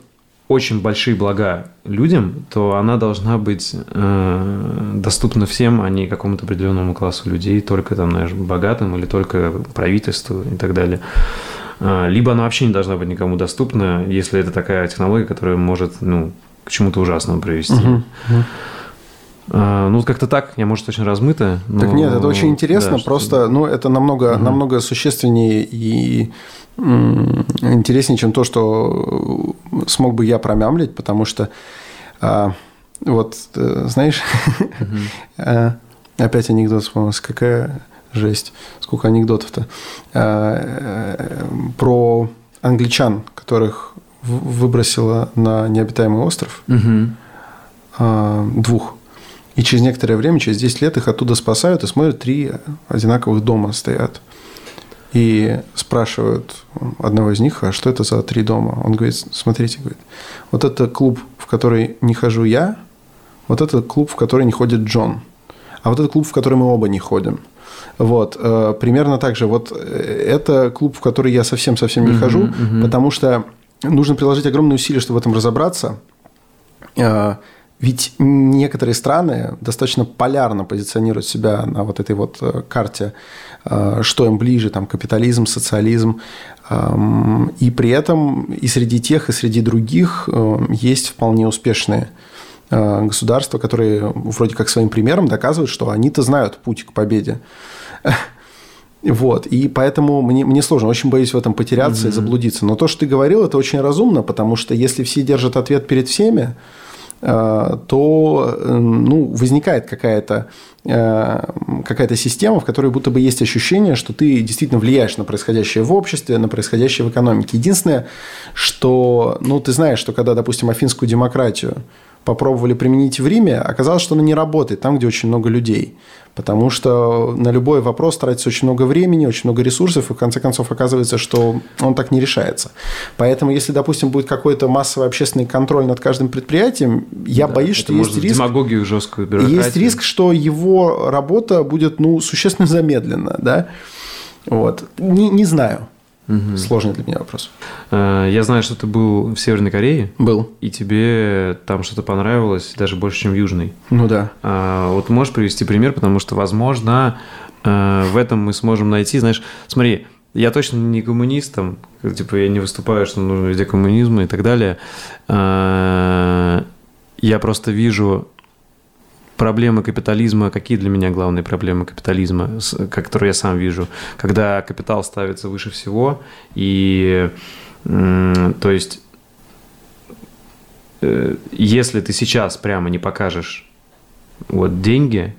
очень большие блага людям, то она должна быть э, доступна всем, а не какому-то определенному классу людей, только там, знаешь, богатым или только правительству и так далее. А, либо она вообще не должна быть никому доступна, если это такая технология, которая может ну, к чему-то ужасному привести. Угу. Ну, как-то так, я, может, очень размыто. Но... Так нет, это очень интересно, да, просто, что... ну, это намного, угу. намного существеннее и интереснее, чем то, что смог бы я промямлить, потому что а, вот, э, знаешь, угу. опять анекдот вспомнился, какая жесть, сколько анекдотов-то, а, э, про англичан, которых выбросила на необитаемый остров. Угу. Двух. И через некоторое время, через 10 лет их оттуда спасают и смотрят, три одинаковых дома стоят. И спрашивают одного из них, а что это за три дома? Он говорит, смотрите, говорит, вот это клуб, в который не хожу я, вот это клуб, в который не ходит Джон, а вот это клуб, в который мы оба не ходим. Вот, э, примерно так же. Вот э, это клуб, в который я совсем-совсем не хожу, потому что нужно приложить огромные усилия, чтобы в этом разобраться. Э, ведь некоторые страны достаточно полярно позиционируют себя на вот этой вот карте, что им ближе, там, капитализм, социализм. Эм, и при этом и среди тех, и среди других есть вполне успешные государства, которые вроде как своим примером доказывают, что они-то знают путь к победе. Вот, и поэтому мне, мне сложно, очень боюсь в этом потеряться mm-hmm. и заблудиться. Но то, что ты говорил, это очень разумно, потому что если все держат ответ перед всеми, Э, то э, ну, возникает какая-то э, какая-то система, в которой будто бы есть ощущение, что ты действительно влияешь на происходящее в обществе, на происходящее в экономике. Единственное, что, ну, ты знаешь, что когда, допустим, афинскую демократию попробовали применить в Риме, оказалось, что она не работает там, где очень много людей. Потому что на любой вопрос тратится очень много времени, очень много ресурсов, и в конце концов оказывается, что он так не решается. Поэтому, если, допустим, будет какой-то массовый общественный контроль над каждым предприятием, я да, боюсь, что есть риск... демагогию жесткую, бюрократию. Есть риск, что его работа будет ну, существенно замедлена. Да? Вот. Не, не знаю. Угу. Сложный для меня вопрос. Э, я знаю, что ты был в Северной Корее. Был. И тебе там что-то понравилось даже больше, чем в Южной. Ну да. А, вот можешь привести пример, потому что, возможно, э, в этом мы сможем найти, знаешь, смотри, я точно не коммунист, там, типа я не выступаю, что нужно везде коммунизм и так далее. Э, я просто вижу проблемы капитализма, какие для меня главные проблемы капитализма, которые я сам вижу, когда капитал ставится выше всего, и то есть э, если ты сейчас прямо не покажешь вот деньги,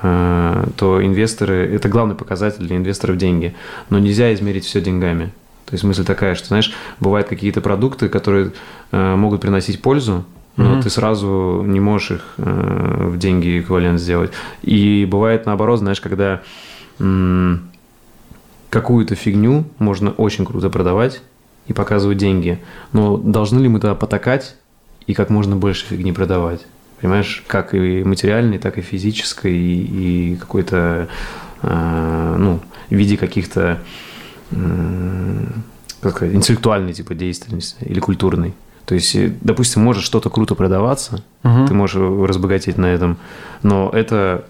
э, то инвесторы, это главный показатель для инвесторов деньги, но нельзя измерить все деньгами. То есть мысль такая, что, знаешь, бывают какие-то продукты, которые э, могут приносить пользу, но mm-hmm. ты сразу не можешь их э, в деньги эквивалент сделать. И бывает наоборот, знаешь, когда м- какую-то фигню можно очень круто продавать и показывать деньги, но должны ли мы тогда потакать и как можно больше фигни продавать? Понимаешь, как и материальной, так и физической, и, и какой-то, э, ну, в виде каких-то, э, как сказать, интеллектуальной типа деятельности или культурной. То есть, э, допустим, может что-то круто продаваться, угу. ты можешь разбогатеть на этом, но это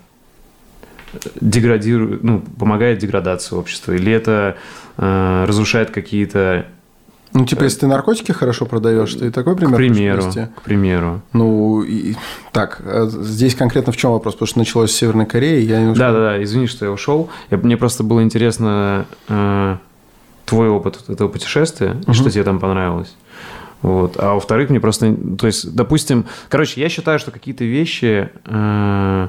деградирует, ну, помогает деградации общества, или это э, разрушает какие-то ну, типа, если ты наркотики хорошо продаешь, ты такой пример К примеру, к примеру. Ну, и, так, а здесь конкретно в чем вопрос? Потому что началось с Северной Кореи, я не Да, да, да, извини, что я ушел. Я, мне просто было интересно э, твой опыт этого путешествия, угу. что тебе там понравилось. Вот. А во-вторых, мне просто... То есть, допустим... Короче, я считаю, что какие-то вещи э,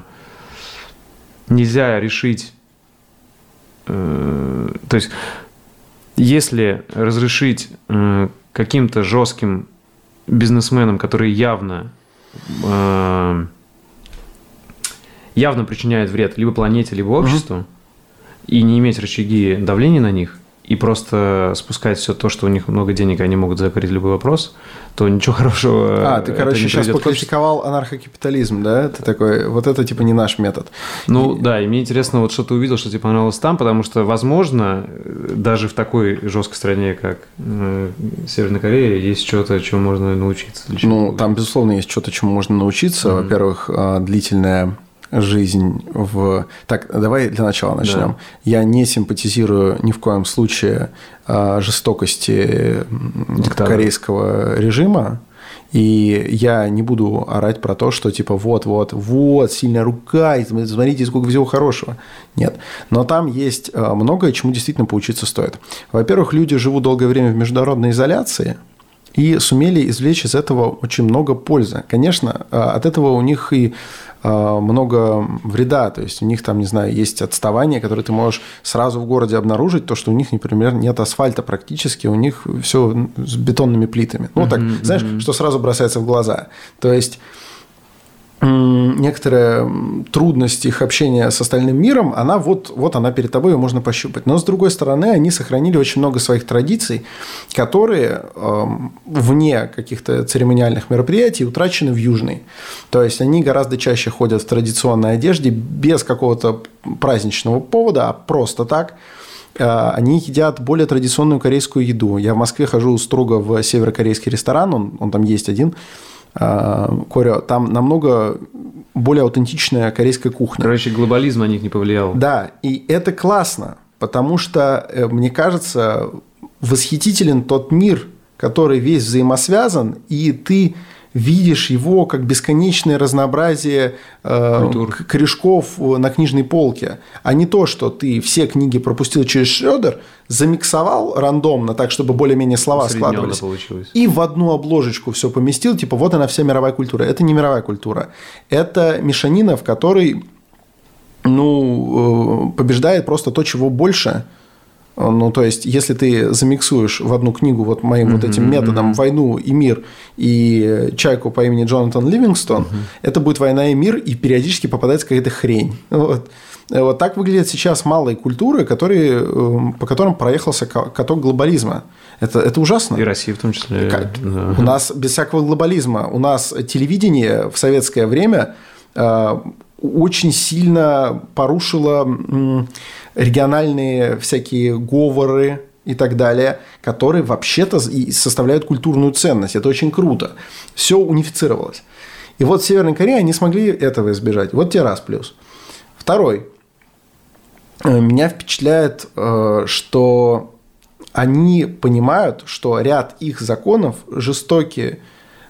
нельзя решить... Э, то есть, если разрешить э, каким-то жестким бизнесменам, которые явно... Э, явно причиняют вред либо планете, либо обществу, угу. и не иметь рычаги давления на них, и просто спускать все то, что у них много денег, и они могут закрыть любой вопрос, то ничего хорошего. А, ты, короче, сейчас покритиковал анархокапитализм, да? Ты такой, вот это типа не наш метод. Ну и... да, и мне интересно, вот что ты увидел, что тебе понравилось там, потому что, возможно, даже в такой жесткой стране, как э, Северная Корея, есть что-то, чему можно научиться. Ну, там, безусловно, есть что-то, чему можно научиться. Mm-hmm. Во-первых, а, длительная жизнь в... Так, давай для начала начнем. Да. Я не симпатизирую ни в коем случае а, жестокости Диктатор. корейского режима. И я не буду орать про то, что типа вот, вот, сильная рука, и смотрите, сколько всего хорошего. Нет. Но там есть а, многое, чему действительно поучиться стоит. Во-первых, люди живут долгое время в международной изоляции, и сумели извлечь из этого очень много пользы. Конечно, а, от этого у них и много вреда. То есть у них там, не знаю, есть отставание, которое ты можешь сразу в городе обнаружить, то, что у них, например, нет асфальта практически, у них все с бетонными плитами. Ну, так, знаешь, что сразу бросается в глаза. То есть некоторая трудность их общения с остальным миром, она вот, вот она перед тобой, ее можно пощупать. Но, с другой стороны, они сохранили очень много своих традиций, которые э, вне каких-то церемониальных мероприятий утрачены в Южной. То есть, они гораздо чаще ходят в традиционной одежде без какого-то праздничного повода, а просто так э, – они едят более традиционную корейскую еду. Я в Москве хожу строго в северокорейский ресторан, он, он там есть один, а, Корё, там намного более аутентичная корейская кухня. Короче, глобализм на них не повлиял. Да, и это классно, потому что, э, мне кажется, восхитителен тот мир, который весь взаимосвязан, и ты видишь его как бесконечное разнообразие э, корешков на книжной полке, а не то, что ты все книги пропустил через Шредер, замиксовал рандомно, так, чтобы более-менее слова складывались, получилось. и в одну обложечку все поместил, типа вот она вся мировая культура. Это не мировая культура. Это мешанина, в которой ну, э, побеждает просто то, чего больше – ну, то есть, если ты замиксуешь в одну книгу вот моим mm-hmm. вот этим методом «Войну и мир» и «Чайку по имени Джонатан Ливингстон», mm-hmm. это будет «Война и мир», и периодически попадается какая-то хрень. Вот. Вот так выглядят сейчас малые культуры, которые, эм, по которым проехался каток глобализма. Это, это ужасно. И Россия в том числе. Как, да. У нас без всякого глобализма. У нас телевидение в советское время э, очень сильно порушило региональные всякие говоры и так далее, которые вообще-то и составляют культурную ценность. Это очень круто. Все унифицировалось. И вот в Северной Корее они смогли этого избежать. Вот тебе раз плюс. Второй. Э, меня впечатляет, э, что они понимают, что ряд их законов жестокие,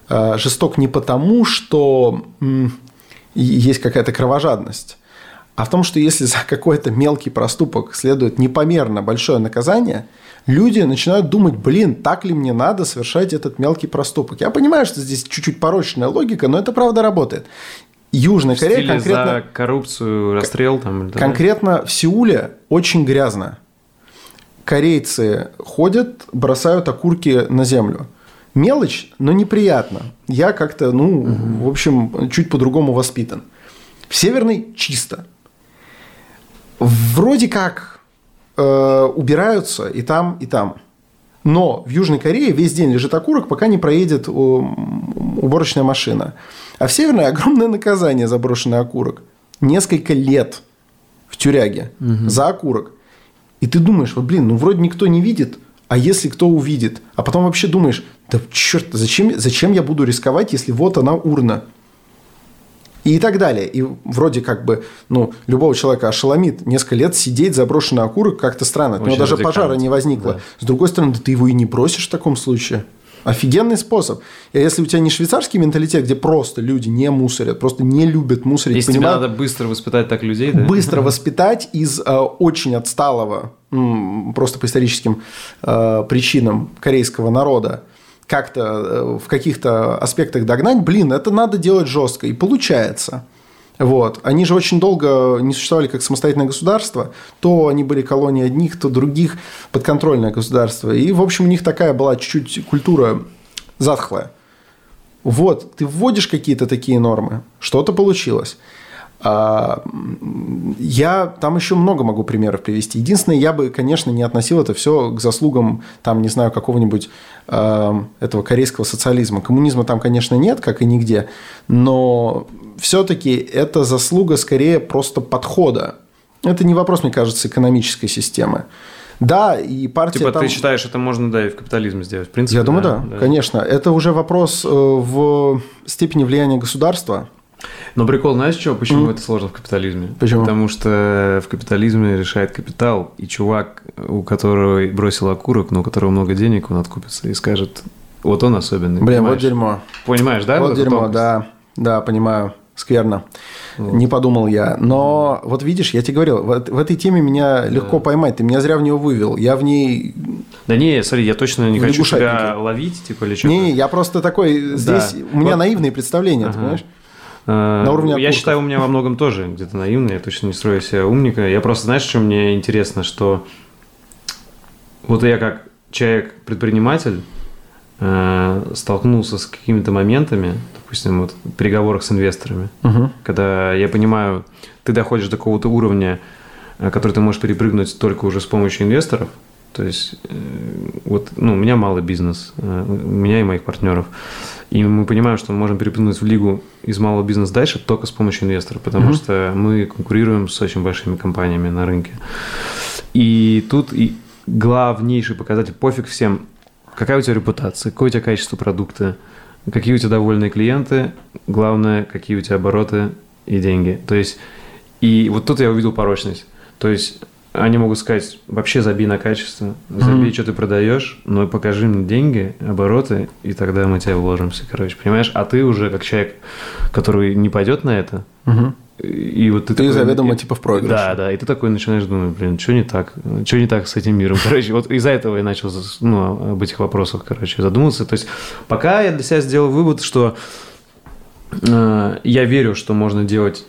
э, жесток не потому, что есть какая-то кровожадность, а в том, что если за какой-то мелкий проступок следует непомерно большое наказание, люди начинают думать, блин, так ли мне надо совершать этот мелкий проступок. Я понимаю, что здесь чуть-чуть порочная логика, но это правда работает. Южная в Корея конкретно... за коррупцию, расстрел там. Да? Конкретно в Сеуле очень грязно. Корейцы ходят, бросают окурки на землю. Мелочь, но неприятно. Я как-то, ну, угу. в общем, чуть по-другому воспитан. В Северной чисто вроде как э, убираются и там, и там. Но в Южной Корее весь день лежит окурок, пока не проедет уборочная машина. А в Северной огромное наказание за брошенный окурок. Несколько лет в тюряге угу. за окурок. И ты думаешь, вот блин, ну вроде никто не видит, а если кто увидит? А потом вообще думаешь, да черт, зачем, зачем я буду рисковать, если вот она урна? и так далее. И вроде как бы, ну, любого человека ошеломит несколько лет сидеть заброшенный окурок как-то странно. У него даже пожара не возникло. Да. С другой стороны, да ты его и не бросишь в таком случае. Офигенный способ. И если у тебя не швейцарский менталитет, где просто люди не мусорят, просто не любят мусорить. Если понимаю, тебе надо быстро воспитать так людей, да? Быстро воспитать из э, очень отсталого, просто по историческим э, причинам корейского народа, как-то э, в каких-то аспектах догнать, блин, это надо делать жестко. И получается. Вот. Они же очень долго не существовали как самостоятельное государство. То они были колонией одних, то других подконтрольное государство. И, в общем, у них такая была чуть-чуть культура затхлая. Вот, ты вводишь какие-то такие нормы, что-то получилось. А, я там еще много могу примеров привести. Единственное, я бы, конечно, не относил это все к заслугам, там, не знаю, какого-нибудь э, этого корейского социализма. Коммунизма там, конечно, нет, как и нигде, но все-таки это заслуга скорее просто подхода. Это не вопрос, мне кажется, экономической системы. Да, и партия Типа там... ты считаешь, это можно, да, и в капитализме сделать, в принципе? Я думаю, да, да, конечно. Это уже вопрос э, в степени влияния государства но прикол, знаешь что, почему mm. это сложно в капитализме? Почему? Потому что в капитализме решает капитал, и чувак, у которого бросил окурок, но у которого много денег, он откупится и скажет, вот он особенный. Блин, понимаешь? вот дерьмо. Понимаешь, да? Вот, вот дерьмо, да, да, понимаю. Скверно. Вот. Не подумал я. Но вот видишь, я тебе говорил, в, в этой теме меня да. легко поймать. Ты меня зря в нее вывел. Я в ней... Да не, смотри, я точно не хочу тебя ловить, типа, или что-то. Не, я просто такой... Здесь да. у меня вот... наивные представления, ага. ты понимаешь? На уровне Я считаю, у меня во многом тоже где-то наивно, я точно не строю себя умника. Я просто, знаешь, что мне интересно, что вот я как человек-предприниматель э, столкнулся с какими-то моментами, допустим, вот в переговорах с инвесторами, угу. когда я понимаю, ты доходишь до какого-то уровня, э, который ты можешь перепрыгнуть только уже с помощью инвесторов, то есть, э, вот, ну, у меня малый бизнес, э, у меня и моих партнеров. И мы понимаем, что мы можем перепрыгнуть в лигу из малого бизнеса дальше только с помощью инвесторов, потому mm-hmm. что мы конкурируем с очень большими компаниями на рынке. И тут и главнейший показатель, пофиг всем, какая у тебя репутация, какое у тебя качество продукта, какие у тебя довольные клиенты, главное, какие у тебя обороты и деньги. То есть, и вот тут я увидел порочность. То есть они могут сказать, вообще забей на качество, забей, mm-hmm. что ты продаешь, но покажи мне деньги, обороты, и тогда мы тебя вложимся, короче, понимаешь? А ты уже как человек, который не пойдет на это, mm-hmm. И вот ты, ты такой, заведомо и, типа в проигрыше. Да, да, и ты такой начинаешь думать, блин, что не так? Что не так с этим миром? Короче, вот из-за этого я начал ну, об этих вопросах, короче, задуматься. То есть пока я для себя сделал вывод, что э, я верю, что можно делать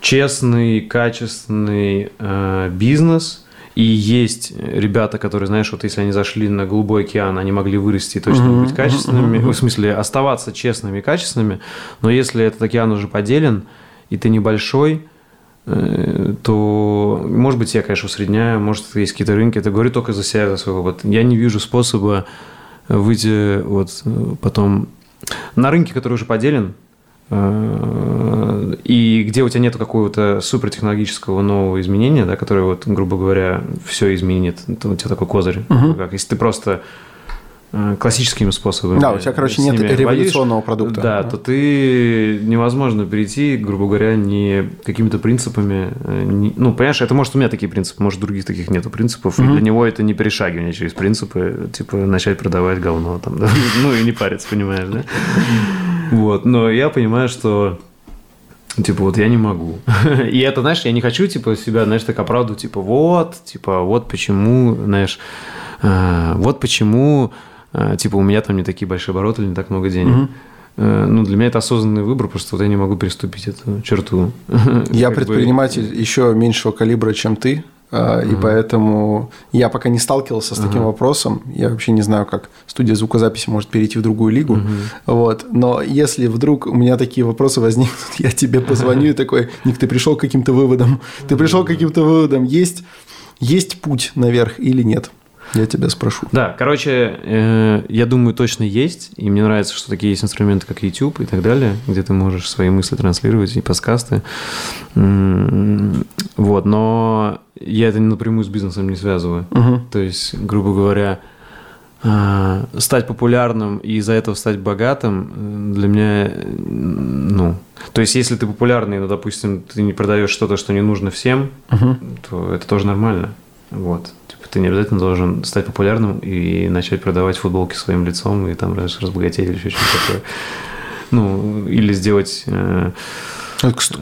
честный, качественный э, бизнес. И есть ребята, которые, знаешь, вот если они зашли на голубой океан, они могли вырасти и точно быть качественными, в смысле оставаться честными и качественными. Но если этот океан уже поделен, и ты небольшой, э, то, может быть, я, конечно, усредняю, может, есть какие-то рынки, это говорю только за себя, за свой опыт. Я не вижу способа выйти вот потом на рынке, который уже поделен, Э, и где у тебя нет какого-то супертехнологического нового изменения, да, которое, вот, грубо говоря, все изменит, то у тебя такой козырь. Угу. Как, если ты просто э, классическими способами. Да, у тебя, короче, нет революционного воюешь, продукта. Да, то ты невозможно перейти, грубо говоря, не какими-то принципами. Э, не, ну, понимаешь, это может у меня такие принципы, может, других таких нету принципов. Mm-hmm. И для него это не перешагивание через принципы, типа начать продавать говно там, да? ну и не париться, понимаешь, да? Вот, но я понимаю, что Типа, вот я не могу. И это, знаешь, я не хочу, типа, себя, знаешь, так оправдывать, типа, вот, типа, вот почему, знаешь, э, вот почему, э, типа, у меня там не такие большие обороты или не так много денег. Э, ну, для меня это осознанный выбор, просто вот я не могу переступить эту черту. Я предприниматель бы... еще меньшего калибра, чем ты, Uh-huh. И поэтому я пока не сталкивался с таким вопросом. Я вообще не знаю, как студия звукозаписи может перейти в другую лигу. Вот. Но если вдруг у меня такие вопросы возникнут, я тебе позвоню и такой, Ник, ты пришел к каким-то выводам. Ты пришел к каким-то выводам. Есть, есть путь наверх или нет? Я тебя спрошу. Да, короче, э, я думаю, точно есть. И мне нравится, что такие есть инструменты, как YouTube и так далее, где ты можешь свои мысли транслировать и подкасты. Вот, но я это напрямую с бизнесом не связываю. Угу. То есть, грубо говоря, э, стать популярным и из-за этого стать богатым э, для меня, ну, то есть, если ты популярный, но, допустим, ты не продаешь что-то, что не нужно всем, угу. то это тоже нормально. Вот. Ты не обязательно должен стать популярным и начать продавать футболки своим лицом и там разбогатеть или еще что-то такое. Ну, или сделать... Э,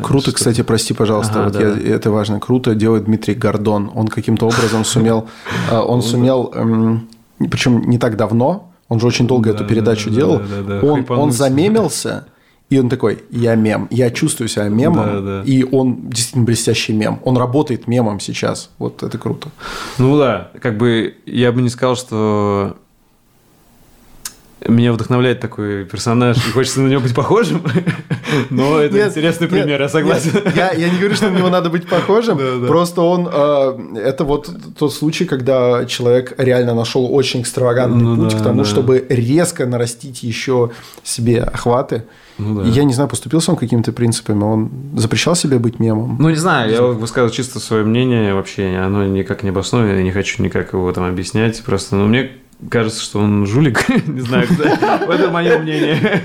Круто, кстати, прости, пожалуйста, ага, вот да, я, да. это важно. Круто делает Дмитрий Гордон. Он каким-то образом сумел, э, он сумел, эм, причем не так давно, он же очень долго эту передачу делал, он, он замемился, и он такой, я мем, я чувствую себя мемом, да, да. и он действительно блестящий мем. Он работает мемом сейчас. Вот это круто. Ну да, как бы я бы не сказал, что меня вдохновляет такой персонаж, и хочется на него быть похожим, но это нет, интересный нет, пример, я согласен. Нет, я, я не говорю, что на него надо быть похожим, да, да. просто он, э, это вот тот случай, когда человек реально нашел очень экстравагантный ну, путь да, к тому, да. чтобы резко нарастить еще себе охваты. Ну, да. И я не знаю, поступился он какими-то принципами, он запрещал себе быть мемом? Ну, не знаю, я высказываю чисто свое мнение вообще, оно никак не обосновано, я не хочу никак его там объяснять, просто, ну, мне кажется, что он жулик. не знаю, это мое мнение.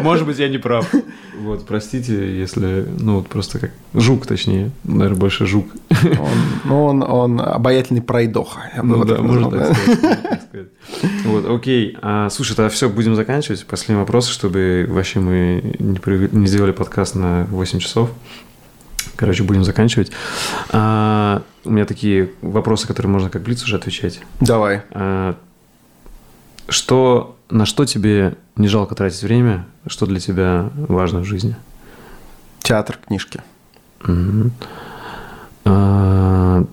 Может быть, я не прав. Вот, простите, если, ну, вот просто как жук, точнее, наверное, больше жук. он, ну, он, он обаятельный пройдоха. Я ну да, можно так сказать. Вот, окей. А, слушай, тогда все, будем заканчивать. Последний вопрос, чтобы вообще мы не, не сделали подкаст на 8 часов. Короче, будем заканчивать. А, у меня такие вопросы, которые можно как блиц уже отвечать. Давай. А, что на что тебе не жалко тратить время? Что для тебя важно в жизни? Театр, книжки. Угу. А,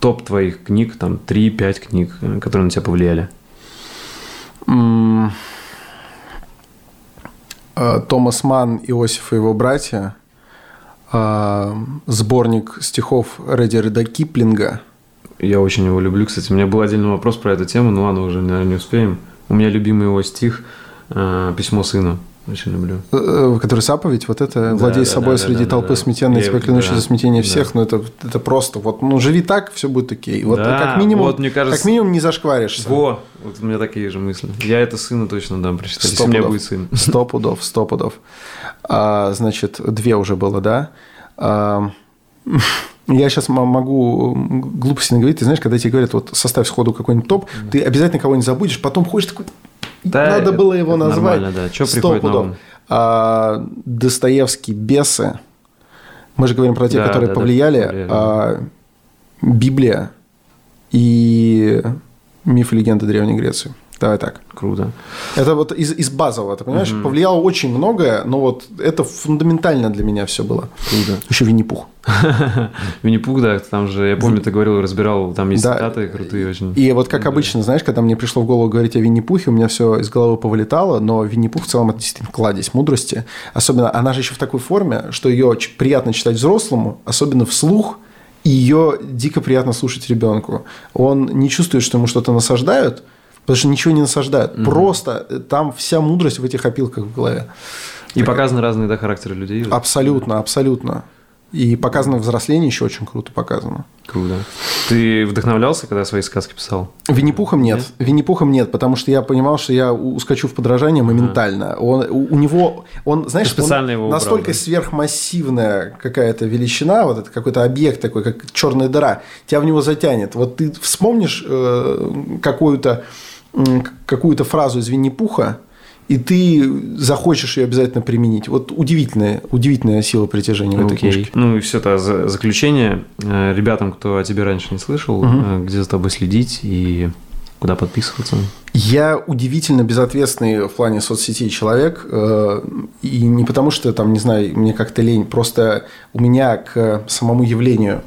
топ твоих книг, там 3-5 книг, которые на тебя повлияли. А, Томас Ман, Иосиф и его братья, а, сборник стихов Редерида Киплинга. Я очень его люблю. Кстати, у меня был отдельный вопрос про эту тему, но ладно, уже, наверное, не успеем. У меня любимый его стих «Письмо сыну». Очень люблю. Э, э, который заповедь, вот это да, «Владей да, собой да, среди да, толпы да, смятенной, тебя клянусь да, за смятение да. всех», ну это, это просто, вот, ну живи так, все будет окей. Вот да, как минимум, вот, мне кажется, как минимум не зашкваришься. Во, вот у меня такие же мысли. Я это сыну точно дам прочитать, если у меня будет сын. Сто пудов, сто пудов. А, значит, две уже было, да? А, я сейчас могу глупости наговорить. Ты знаешь, когда тебе говорят, вот составь сходу какой-нибудь топ, ты обязательно кого-нибудь забудешь, потом ходишь такой, да, Надо было его назвать. Нормально, да. Что приходит на ум? А, Достоевский «Бесы». Мы же говорим про те, да, которые да, повлияли. Да, повлияли. А, Библия и миф и легенды Древней Греции. Давай так. Круто. Это вот из, из базового, ты понимаешь? Угу. Повлияло очень многое, но вот это фундаментально для меня все было. Круто. Еще Винни-Пух. Винни-Пух, да, там же, я помню, ты говорил, разбирал, там есть цитаты крутые очень. И вот как обычно, знаешь, когда мне пришло в голову говорить о Винни-Пухе, у меня все из головы повылетало, но Винни-Пух в целом это действительно кладезь мудрости. Особенно, она же еще в такой форме, что ее приятно читать взрослому, особенно вслух, и ее дико приятно слушать ребенку. Он не чувствует, что ему что-то насаждают, Потому что ничего не насаждают. Угу. Просто э, там вся мудрость в этих опилках в голове. И так... показаны разные да, характеры людей. Абсолютно, абсолютно. И показано взросление еще очень круто показано. Круто. Ты вдохновлялся, когда свои сказки писал? Винни-Пухом нет. нет. Винни-Пухом нет, потому что я понимал, что я ускочу в подражание моментально. А. Он, у, у него, он, знаешь, специально он его убрал, настолько да? сверхмассивная какая-то величина, вот это какой-то объект такой, как черная дыра, тебя в него затянет. Вот ты вспомнишь э, какую-то какую-то фразу из Винни-Пуха, и ты захочешь ее обязательно применить. Вот удивительная, удивительная сила притяжения в этой okay. книжке. Ну и все это заключение. Э, ребятам, кто о тебе раньше не слышал, угу. где за тобой следить и куда подписываться? Я удивительно безответственный в плане соцсетей человек. Э, и не потому, что, там, не знаю, мне как-то лень. Просто у меня к самому явлению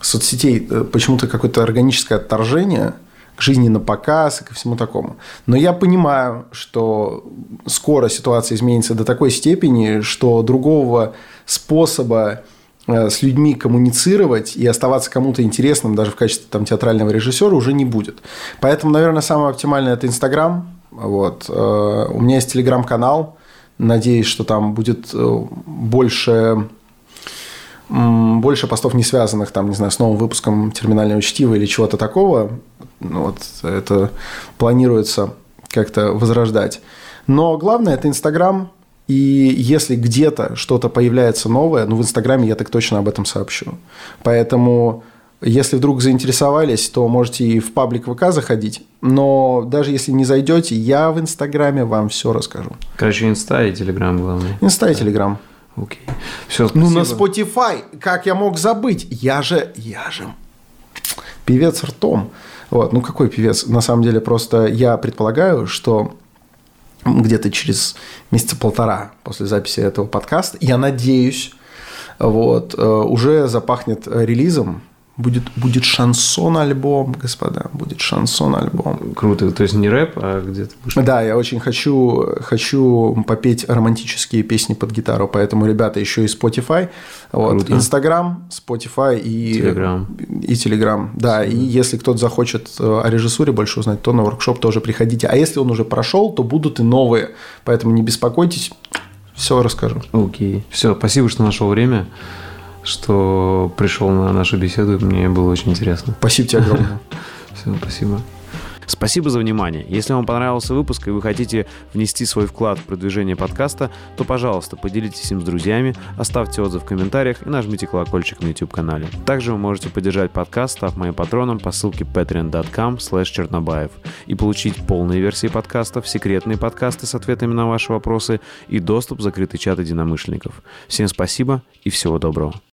соцсетей почему-то какое-то органическое отторжение – к жизни на показ и ко всему такому. Но я понимаю, что скоро ситуация изменится до такой степени, что другого способа э, с людьми коммуницировать и оставаться кому-то интересным даже в качестве там, театрального режиссера уже не будет. Поэтому, наверное, самое оптимальное – это Инстаграм. Вот. Э, у меня есть Телеграм-канал. Надеюсь, что там будет э, больше больше постов не связанных, там, не знаю, с новым выпуском терминального чтива или чего-то такого. Ну, вот это планируется как-то возрождать. Но главное – это Инстаграм. И если где-то что-то появляется новое, ну, в Инстаграме я так точно об этом сообщу. Поэтому, если вдруг заинтересовались, то можете и в паблик ВК заходить. Но даже если не зайдете, я в Инстаграме вам все расскажу. Короче, Инста и Телеграм главное. Инста и Телеграм. Окей. Все, спасибо. Ну, на Spotify, как я мог забыть? Я же, я же певец ртом. Вот, ну какой певец? На самом деле просто я предполагаю, что где-то через месяца полтора после записи этого подкаста, я надеюсь, вот, э, уже запахнет релизом Будет, будет шансон-альбом, господа, будет шансон-альбом. Круто, то есть не рэп, а где-то будешь... Да, я очень хочу, хочу попеть романтические песни под гитару, поэтому, ребята, еще и Spotify, вот, Instagram, Spotify и Telegram. И Telegram, да, и если кто-то захочет э, о режиссуре больше узнать, то на воркшоп тоже приходите. А если он уже прошел, то будут и новые, поэтому не беспокойтесь, все расскажу. Окей, все, спасибо, что нашел время что пришел на нашу беседу. Мне было очень интересно. Спасибо тебе огромное. Все, спасибо. Спасибо за внимание. Если вам понравился выпуск и вы хотите внести свой вклад в продвижение подкаста, то, пожалуйста, поделитесь им с друзьями, оставьте отзыв в комментариях и нажмите колокольчик на YouTube-канале. Также вы можете поддержать подкаст, став моим патроном по ссылке patreon.com чернобаев и получить полные версии подкастов, секретные подкасты с ответами на ваши вопросы и доступ в закрытый чат единомышленников. Всем спасибо и всего доброго.